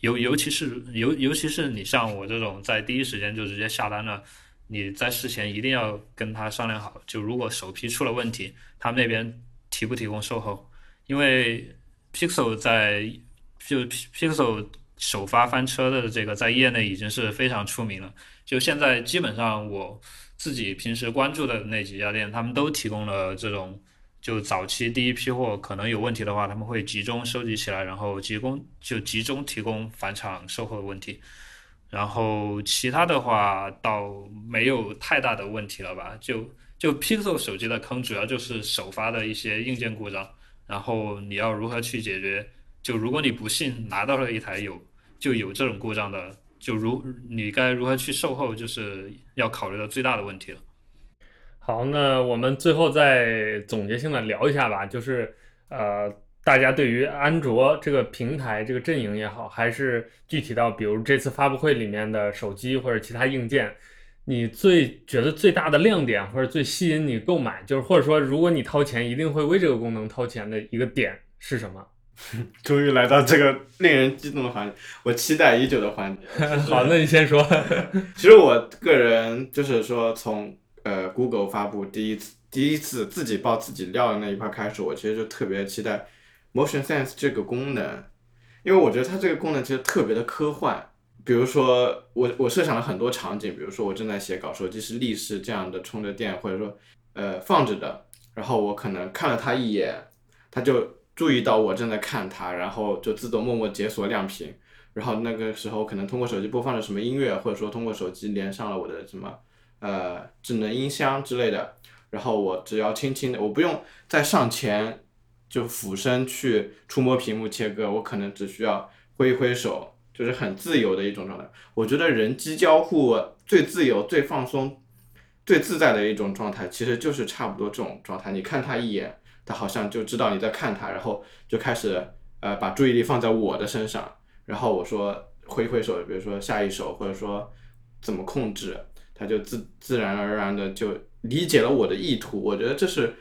尤尤其是尤尤其是你像我这种在第一时间就直接下单了，你在事前一定要跟他商量好。就如果首批出了问题，他们那边提不提供售后？因为 Pixel 在就 Pixel 首发翻车的这个在业内已经是非常出名了。就现在，基本上我自己平时关注的那几家店，他们都提供了这种，就早期第一批货可能有问题的话，他们会集中收集起来，然后集中就集中提供返厂售后的问题。然后其他的话倒没有太大的问题了吧？就就 Pixel 手机的坑主要就是首发的一些硬件故障，然后你要如何去解决？就如果你不幸拿到了一台有就有这种故障的，就如你该如何去售后，就是要考虑到最大的问题了。好，那我们最后再总结性的聊一下吧，就是呃，大家对于安卓这个平台这个阵营也好，还是具体到比如这次发布会里面的手机或者其他硬件，你最觉得最大的亮点或者最吸引你购买，就是或者说如果你掏钱一定会为这个功能掏钱的一个点是什么？终于来到这个令人激动的环节，我期待已久的环节。好，那你先说。其实我个人就是说，从呃，Google 发布第一次第一次自己爆自己料的那一块开始，我其实就特别期待 Motion Sense 这个功能，因为我觉得它这个功能其实特别的科幻。比如说，我我设想了很多场景，比如说我正在写稿，手机是立式这样的充着电，或者说呃放着的，然后我可能看了它一眼，它就注意到我正在看它，然后就自动默默解锁亮屏，然后那个时候可能通过手机播放了什么音乐，或者说通过手机连上了我的什么。呃，智能音箱之类的，然后我只要轻轻的，我不用再上前就俯身去触摸屏幕切割，我可能只需要挥一挥手，就是很自由的一种状态。我觉得人机交互最自由、最放松、最自在的一种状态，其实就是差不多这种状态。你看他一眼，他好像就知道你在看他，然后就开始呃把注意力放在我的身上，然后我说挥挥手，比如说下一手，或者说怎么控制。他就自自然而然的就理解了我的意图，我觉得这是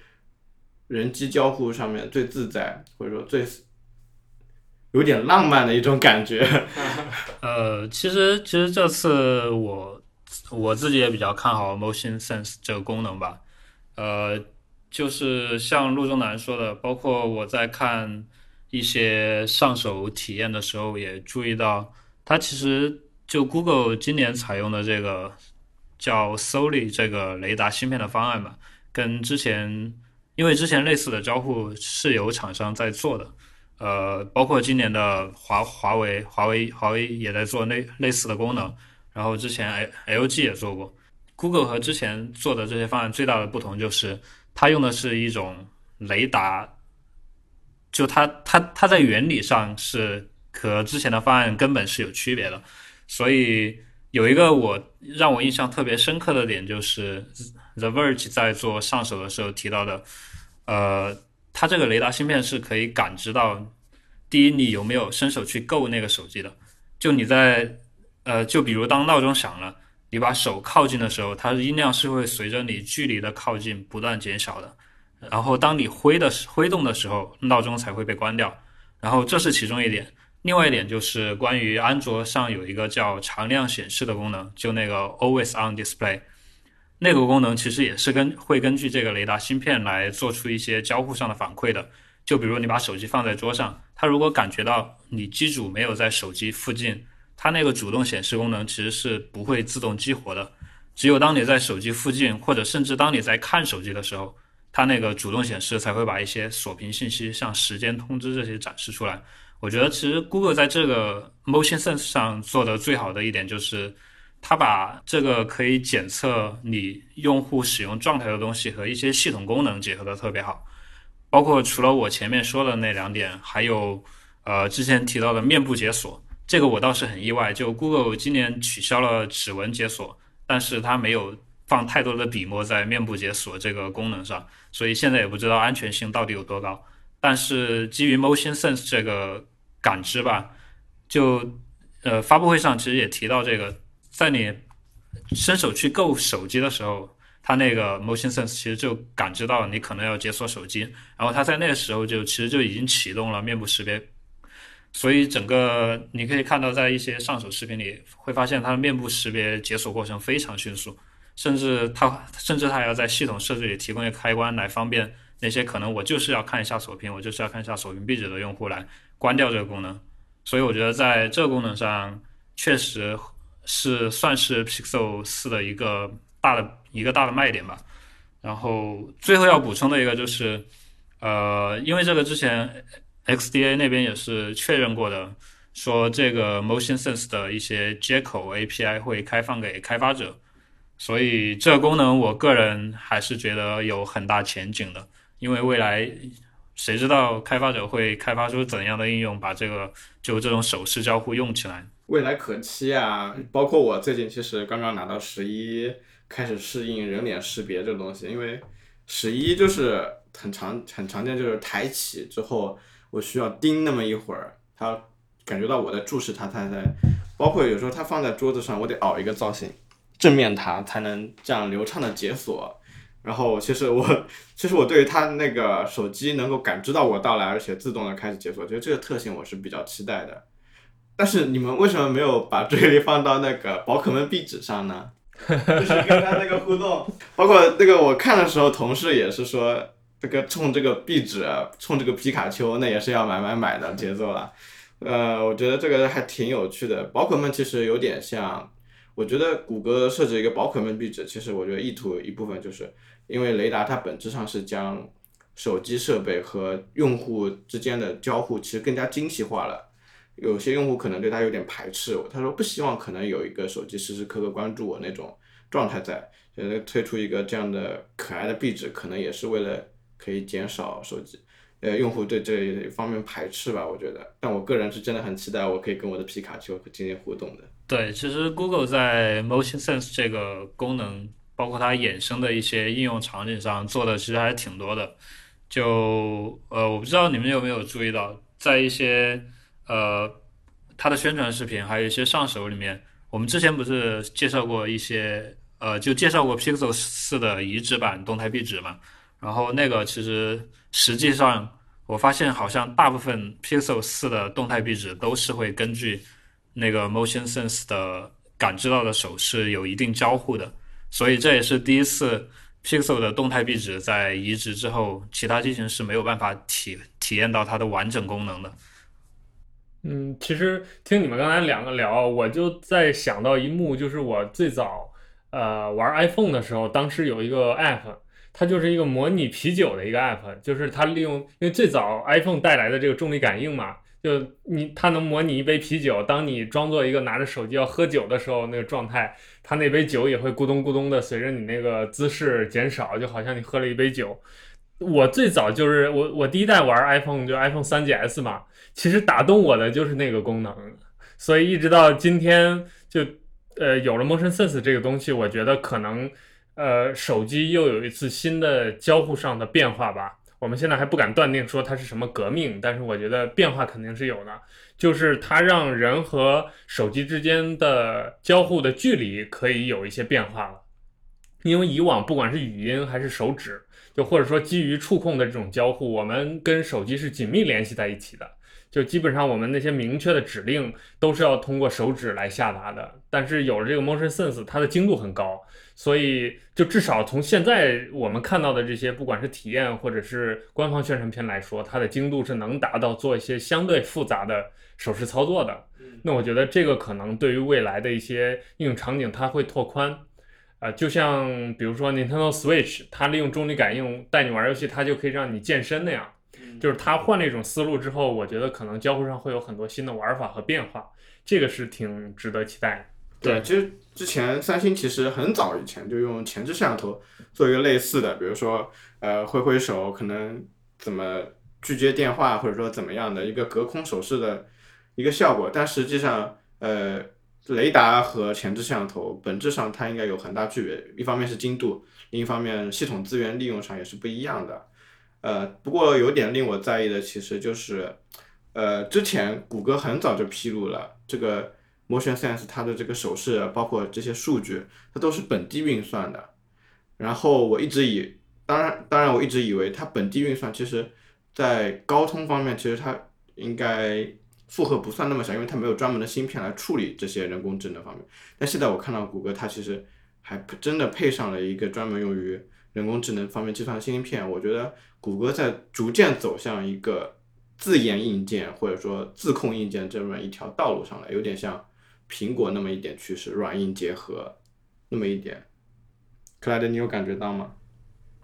人机交互上面最自在或者说最有点浪漫的一种感觉。呃，其实其实这次我我自己也比较看好 Motion Sense 这个功能吧。呃，就是像陆中南说的，包括我在看一些上手体验的时候，也注意到，它其实就 Google 今年采用的这个。叫 Soli 这个雷达芯片的方案嘛，跟之前，因为之前类似的交互是有厂商在做的，呃，包括今年的华华为，华为华为也在做类类似的功能，然后之前 LG 也做过，Google 和之前做的这些方案最大的不同就是，它用的是一种雷达，就它它它在原理上是和之前的方案根本是有区别的，所以。有一个我让我印象特别深刻的点，就是 The Verge 在做上手的时候提到的，呃，它这个雷达芯片是可以感知到，第一，你有没有伸手去够那个手机的，就你在，呃，就比如当闹钟响了，你把手靠近的时候，它的音量是会随着你距离的靠近不断减小的，然后当你挥的挥动的时候，闹钟才会被关掉，然后这是其中一点。另外一点就是关于安卓上有一个叫常亮显示的功能，就那个 Always On Display，那个功能其实也是跟会根据这个雷达芯片来做出一些交互上的反馈的。就比如你把手机放在桌上，它如果感觉到你机主没有在手机附近，它那个主动显示功能其实是不会自动激活的。只有当你在手机附近，或者甚至当你在看手机的时候，它那个主动显示才会把一些锁屏信息，像时间通知这些展示出来。我觉得其实 Google 在这个 Motion Sense 上做的最好的一点就是，它把这个可以检测你用户使用状态的东西和一些系统功能结合的特别好。包括除了我前面说的那两点，还有呃之前提到的面部解锁，这个我倒是很意外。就 Google 今年取消了指纹解锁，但是它没有放太多的笔墨在面部解锁这个功能上，所以现在也不知道安全性到底有多高。但是基于 Motion Sense 这个感知吧，就呃发布会上其实也提到这个，在你伸手去够手机的时候，它那个 motion sense 其实就感知到你可能要解锁手机，然后它在那个时候就其实就已经启动了面部识别，所以整个你可以看到在一些上手视频里会发现它的面部识别解锁过程非常迅速，甚至它甚至它还要在系统设置里提供一个开关来方便那些可能我就是要看一下锁屏，我就是要看一下锁屏壁纸的用户来。关掉这个功能，所以我觉得在这个功能上确实是算是 Pixel 四的一个大的一个大的卖点吧。然后最后要补充的一个就是，呃，因为这个之前 XDA 那边也是确认过的，说这个 Motion Sense 的一些接口 API 会开放给开发者，所以这个功能我个人还是觉得有很大前景的，因为未来谁知道开发者会开发出怎样的应用，把这个就这种手势交互用起来。未来可期啊！包括我最近其实刚刚拿到十一，开始适应人脸识别这个东西，因为十一就是很常很常见，就是抬起之后我需要盯那么一会儿，他感觉到我在注视他，他才，包括有时候他放在桌子上，我得熬一个造型。正面他才能这样流畅的解锁，然后其实我其实我对于它那个手机能够感知到我到来，而且自动的开始解锁，觉得这个特性我是比较期待的。但是你们为什么没有把注意力放到那个宝可梦壁纸上呢？就是跟它那个互动，包括那个我看的时候，同事也是说这个冲这个壁纸，冲这个皮卡丘，那也是要买买买的节奏了。呃，我觉得这个还挺有趣的。宝可梦其实有点像。我觉得谷歌设置一个宝可梦壁纸，其实我觉得意图一部分就是因为雷达它本质上是将手机设备和用户之间的交互其实更加精细化了。有些用户可能对它有点排斥，他说不希望可能有一个手机时时刻刻关注我那种状态在。觉得推出一个这样的可爱的壁纸，可能也是为了可以减少手机呃用户对这一方面排斥吧。我觉得，但我个人是真的很期待我可以跟我的皮卡丘进行互动的。对，其实 Google 在 Motion Sense 这个功能，包括它衍生的一些应用场景上做的，其实还挺多的。就呃，我不知道你们有没有注意到，在一些呃它的宣传视频，还有一些上手里面，我们之前不是介绍过一些呃，就介绍过 Pixel 四的移植版动态壁纸嘛？然后那个其实实际上我发现，好像大部分 Pixel 四的动态壁纸都是会根据。那个 motion sense 的感知到的手势有一定交互的，所以这也是第一次 Pixel 的动态壁纸在移植之后，其他机型是没有办法体体验到它的完整功能的。嗯，其实听你们刚才两个聊，我就在想到一幕，就是我最早呃玩 iPhone 的时候，当时有一个 App，它就是一个模拟啤酒的一个 App，就是它利用因为最早 iPhone 带来的这个重力感应嘛。就你，它能模拟一杯啤酒。当你装作一个拿着手机要喝酒的时候，那个状态，它那杯酒也会咕咚咕咚的随着你那个姿势减少，就好像你喝了一杯酒。我最早就是我我第一代玩 iPhone 就 iPhone 三 GS 嘛，其实打动我的就是那个功能，所以一直到今天就呃有了 Motion Sense 这个东西，我觉得可能呃手机又有一次新的交互上的变化吧。我们现在还不敢断定说它是什么革命，但是我觉得变化肯定是有的，就是它让人和手机之间的交互的距离可以有一些变化了。因为以往不管是语音还是手指，就或者说基于触控的这种交互，我们跟手机是紧密联系在一起的，就基本上我们那些明确的指令都是要通过手指来下达的。但是有了这个 Motion Sense，它的精度很高。所以，就至少从现在我们看到的这些，不管是体验或者是官方宣传片来说，它的精度是能达到做一些相对复杂的手势操作的。那我觉得这个可能对于未来的一些应用场景，它会拓宽。啊，就像比如说 Nintendo Switch，它利用重力感应带你玩游戏，它就可以让你健身那样。就是它换了一种思路之后，我觉得可能交互上会有很多新的玩法和变化，这个是挺值得期待的。对，其实之前三星其实很早以前就用前置摄像头做一个类似的，比如说呃挥挥手，可能怎么拒接电话，或者说怎么样的一个隔空手势的一个效果。但实际上，呃，雷达和前置摄像头本质上它应该有很大区别，一方面是精度，另一方面系统资源利用上也是不一样的。呃，不过有点令我在意的其实就是，呃，之前谷歌很早就披露了这个。Motion Sense 它的这个手势，包括这些数据，它都是本地运算的。然后我一直以，当然，当然我一直以为它本地运算，其实，在高通方面，其实它应该负荷不算那么小，因为它没有专门的芯片来处理这些人工智能方面。但现在我看到谷歌它其实还真的配上了一个专门用于人工智能方面计算的芯片。我觉得谷歌在逐渐走向一个自研硬件或者说自控硬件这么一条道路上来，有点像。苹果那么一点趋势，软硬结合，那么一点，克莱德，你有感觉到吗？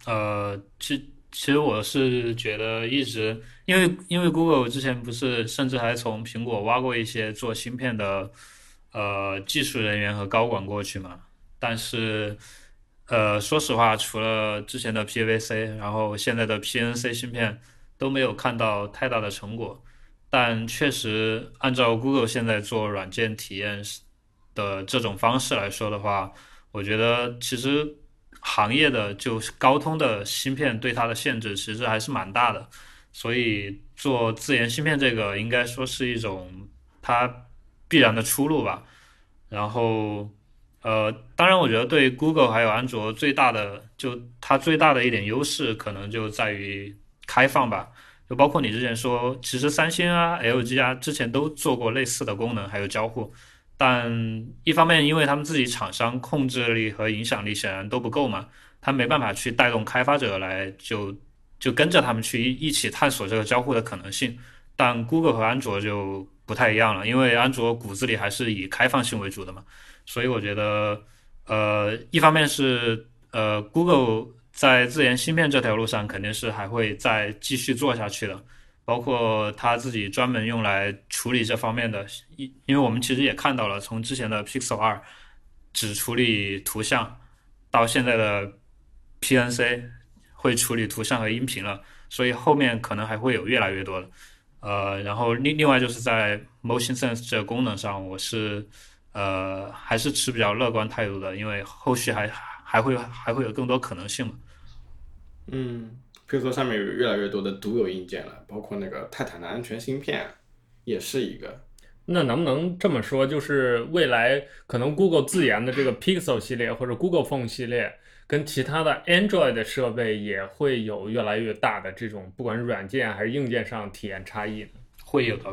呃，其其实我是觉得一直，因为因为 Google 之前不是甚至还从苹果挖过一些做芯片的呃技术人员和高管过去嘛，但是，呃，说实话，除了之前的 PVC，然后现在的 PNC 芯片都没有看到太大的成果。但确实，按照 Google 现在做软件体验的这种方式来说的话，我觉得其实。行业的就是高通的芯片对它的限制其实还是蛮大的，所以做自研芯片这个应该说是一种它必然的出路吧。然后，呃，当然我觉得对 Google 还有安卓最大的就它最大的一点优势可能就在于开放吧。就包括你之前说，其实三星啊、LG 啊之前都做过类似的功能，还有交互。但一方面，因为他们自己厂商控制力和影响力显然都不够嘛，他没办法去带动开发者来就就跟着他们去一起探索这个交互的可能性。但 Google 和安卓就不太一样了，因为安卓骨子里还是以开放性为主的嘛，所以我觉得，呃，一方面是呃 Google 在自研芯片这条路上肯定是还会再继续做下去的。包括他自己专门用来处理这方面的，因因为我们其实也看到了，从之前的 Pixel 二只处理图像，到现在的 PNC 会处理图像和音频了，所以后面可能还会有越来越多的。呃，然后另另外就是在 Motion Sense 这个功能上，我是呃还是持比较乐观态度的，因为后续还还会还会有更多可能性嘛。嗯。Pixel 上面有越来越多的独有硬件了，包括那个泰坦的安全芯片，也是一个。那能不能这么说，就是未来可能 Google 自研的这个 Pixel 系列或者 Google Phone 系列，跟其他的 Android 的设备也会有越来越大的这种，不管是软件还是硬件上体验差异呢？会有的。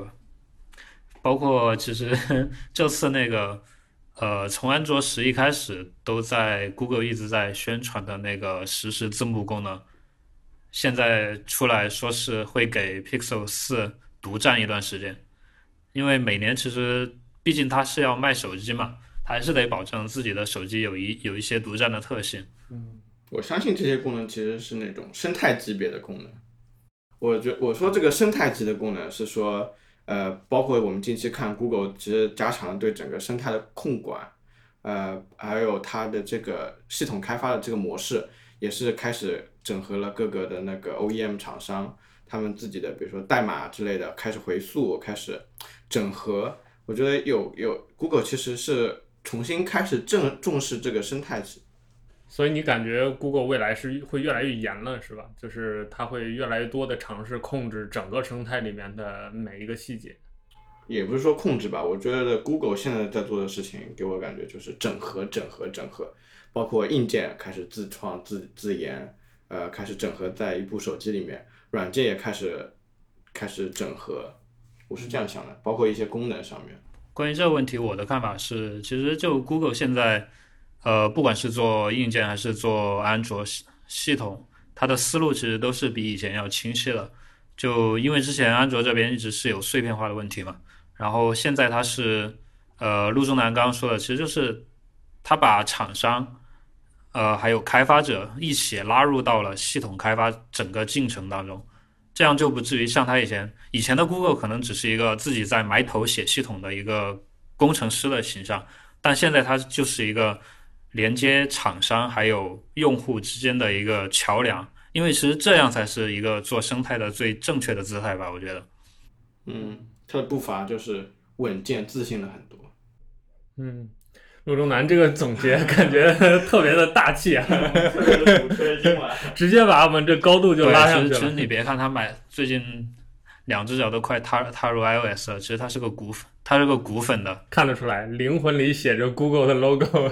包括其实 这次那个，呃，从安卓十一开始都在 Google 一直在宣传的那个实时字幕功能。现在出来说是会给 Pixel 四独占一段时间，因为每年其实毕竟它是要卖手机嘛，还是得保证自己的手机有一有一些独占的特性。嗯，我相信这些功能其实是那种生态级别的功能。我觉我说这个生态级的功能是说，呃，包括我们近期看 Google 其实加强了对整个生态的控管，呃，还有它的这个系统开发的这个模式。也是开始整合了各个的那个 OEM 厂商，他们自己的比如说代码之类的开始回溯，开始整合。我觉得有有 Google 其实是重新开始正重视这个生态，所以你感觉 Google 未来是会越来越严了，是吧？就是它会越来越多的尝试控制整个生态里面的每一个细节。也不是说控制吧，我觉得 Google 现在在做的事情给我感觉就是整合、整合、整合。包括硬件开始自创自自研，呃，开始整合在一部手机里面，软件也开始开始整合，我是这样想的。包括一些功能上面。关于这个问题，我的看法是，其实就 Google 现在，呃，不管是做硬件还是做安卓系系统，它的思路其实都是比以前要清晰了。就因为之前安卓这边一直是有碎片化的问题嘛，然后现在它是，呃，陆中南刚刚说的，其实就是他把厂商。呃，还有开发者一起拉入到了系统开发整个进程当中，这样就不至于像他以前以前的 Google 可能只是一个自己在埋头写系统的一个工程师的形象，但现在它就是一个连接厂商还有用户之间的一个桥梁，因为其实这样才是一个做生态的最正确的姿态吧，我觉得。嗯，他的步伐就是稳健、自信了很多。嗯。陆中南这个总结感觉特别的大气啊，直接把我们这高度就拉上去了。其实你别看他买最近两只脚都快踏踏入 iOS 了，其实他是个骨粉，他是个骨粉的，看得出来，灵魂里写着 Google 的 logo。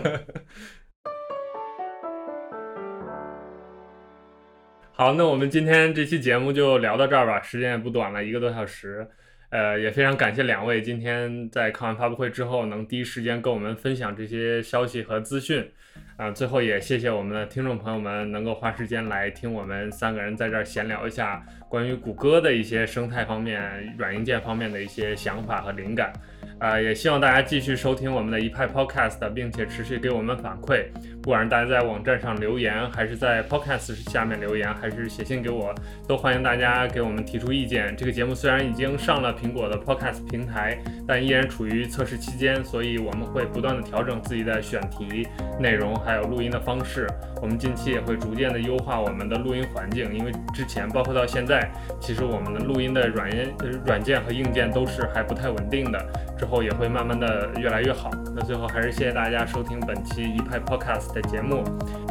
好，那我们今天这期节目就聊到这儿吧，时间也不短了，一个多小时。呃，也非常感谢两位今天在看完发布会之后，能第一时间跟我们分享这些消息和资讯。啊，最后也谢谢我们的听众朋友们能够花时间来听我们三个人在这儿闲聊一下关于谷歌的一些生态方面、软硬件方面的一些想法和灵感。啊，也希望大家继续收听我们的一派 Podcast，并且持续给我们反馈。不管是大家在网站上留言，还是在 Podcast 下面留言，还是写信给我，都欢迎大家给我们提出意见。这个节目虽然已经上了苹果的 Podcast 平台，但依然处于测试期间，所以我们会不断的调整自己的选题、内容，还有录音的方式。我们近期也会逐渐的优化我们的录音环境，因为之前包括到现在，其实我们的录音的软件、软件和硬件都是还不太稳定的。之后也会慢慢的越来越好。那最后还是谢谢大家收听本期一派 Podcast 的节目，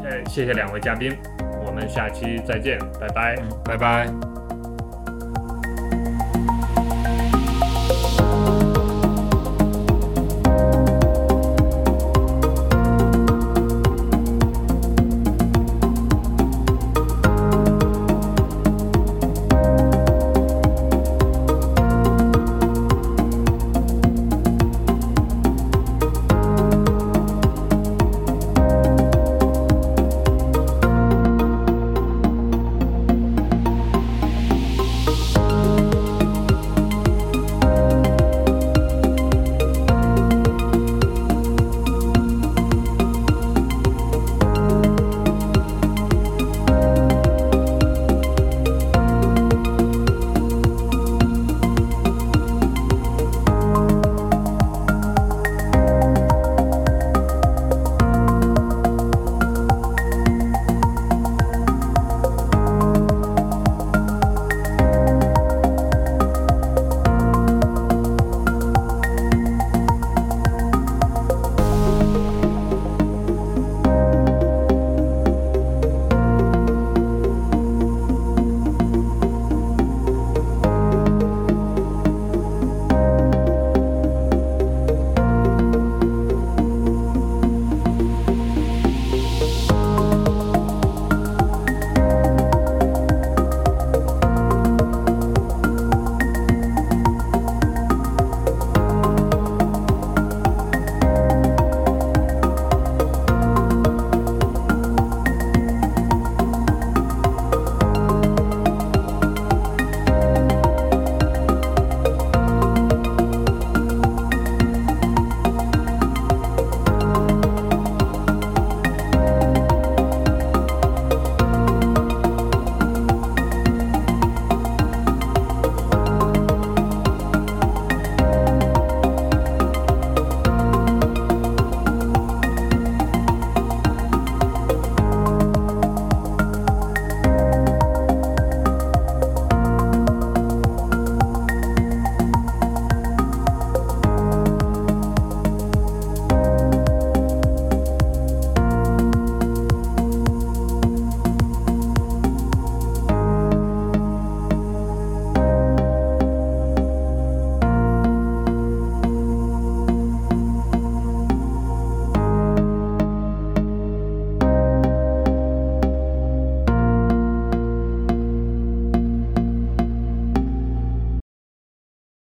呃，谢谢两位嘉宾，我们下期再见，拜拜，拜拜。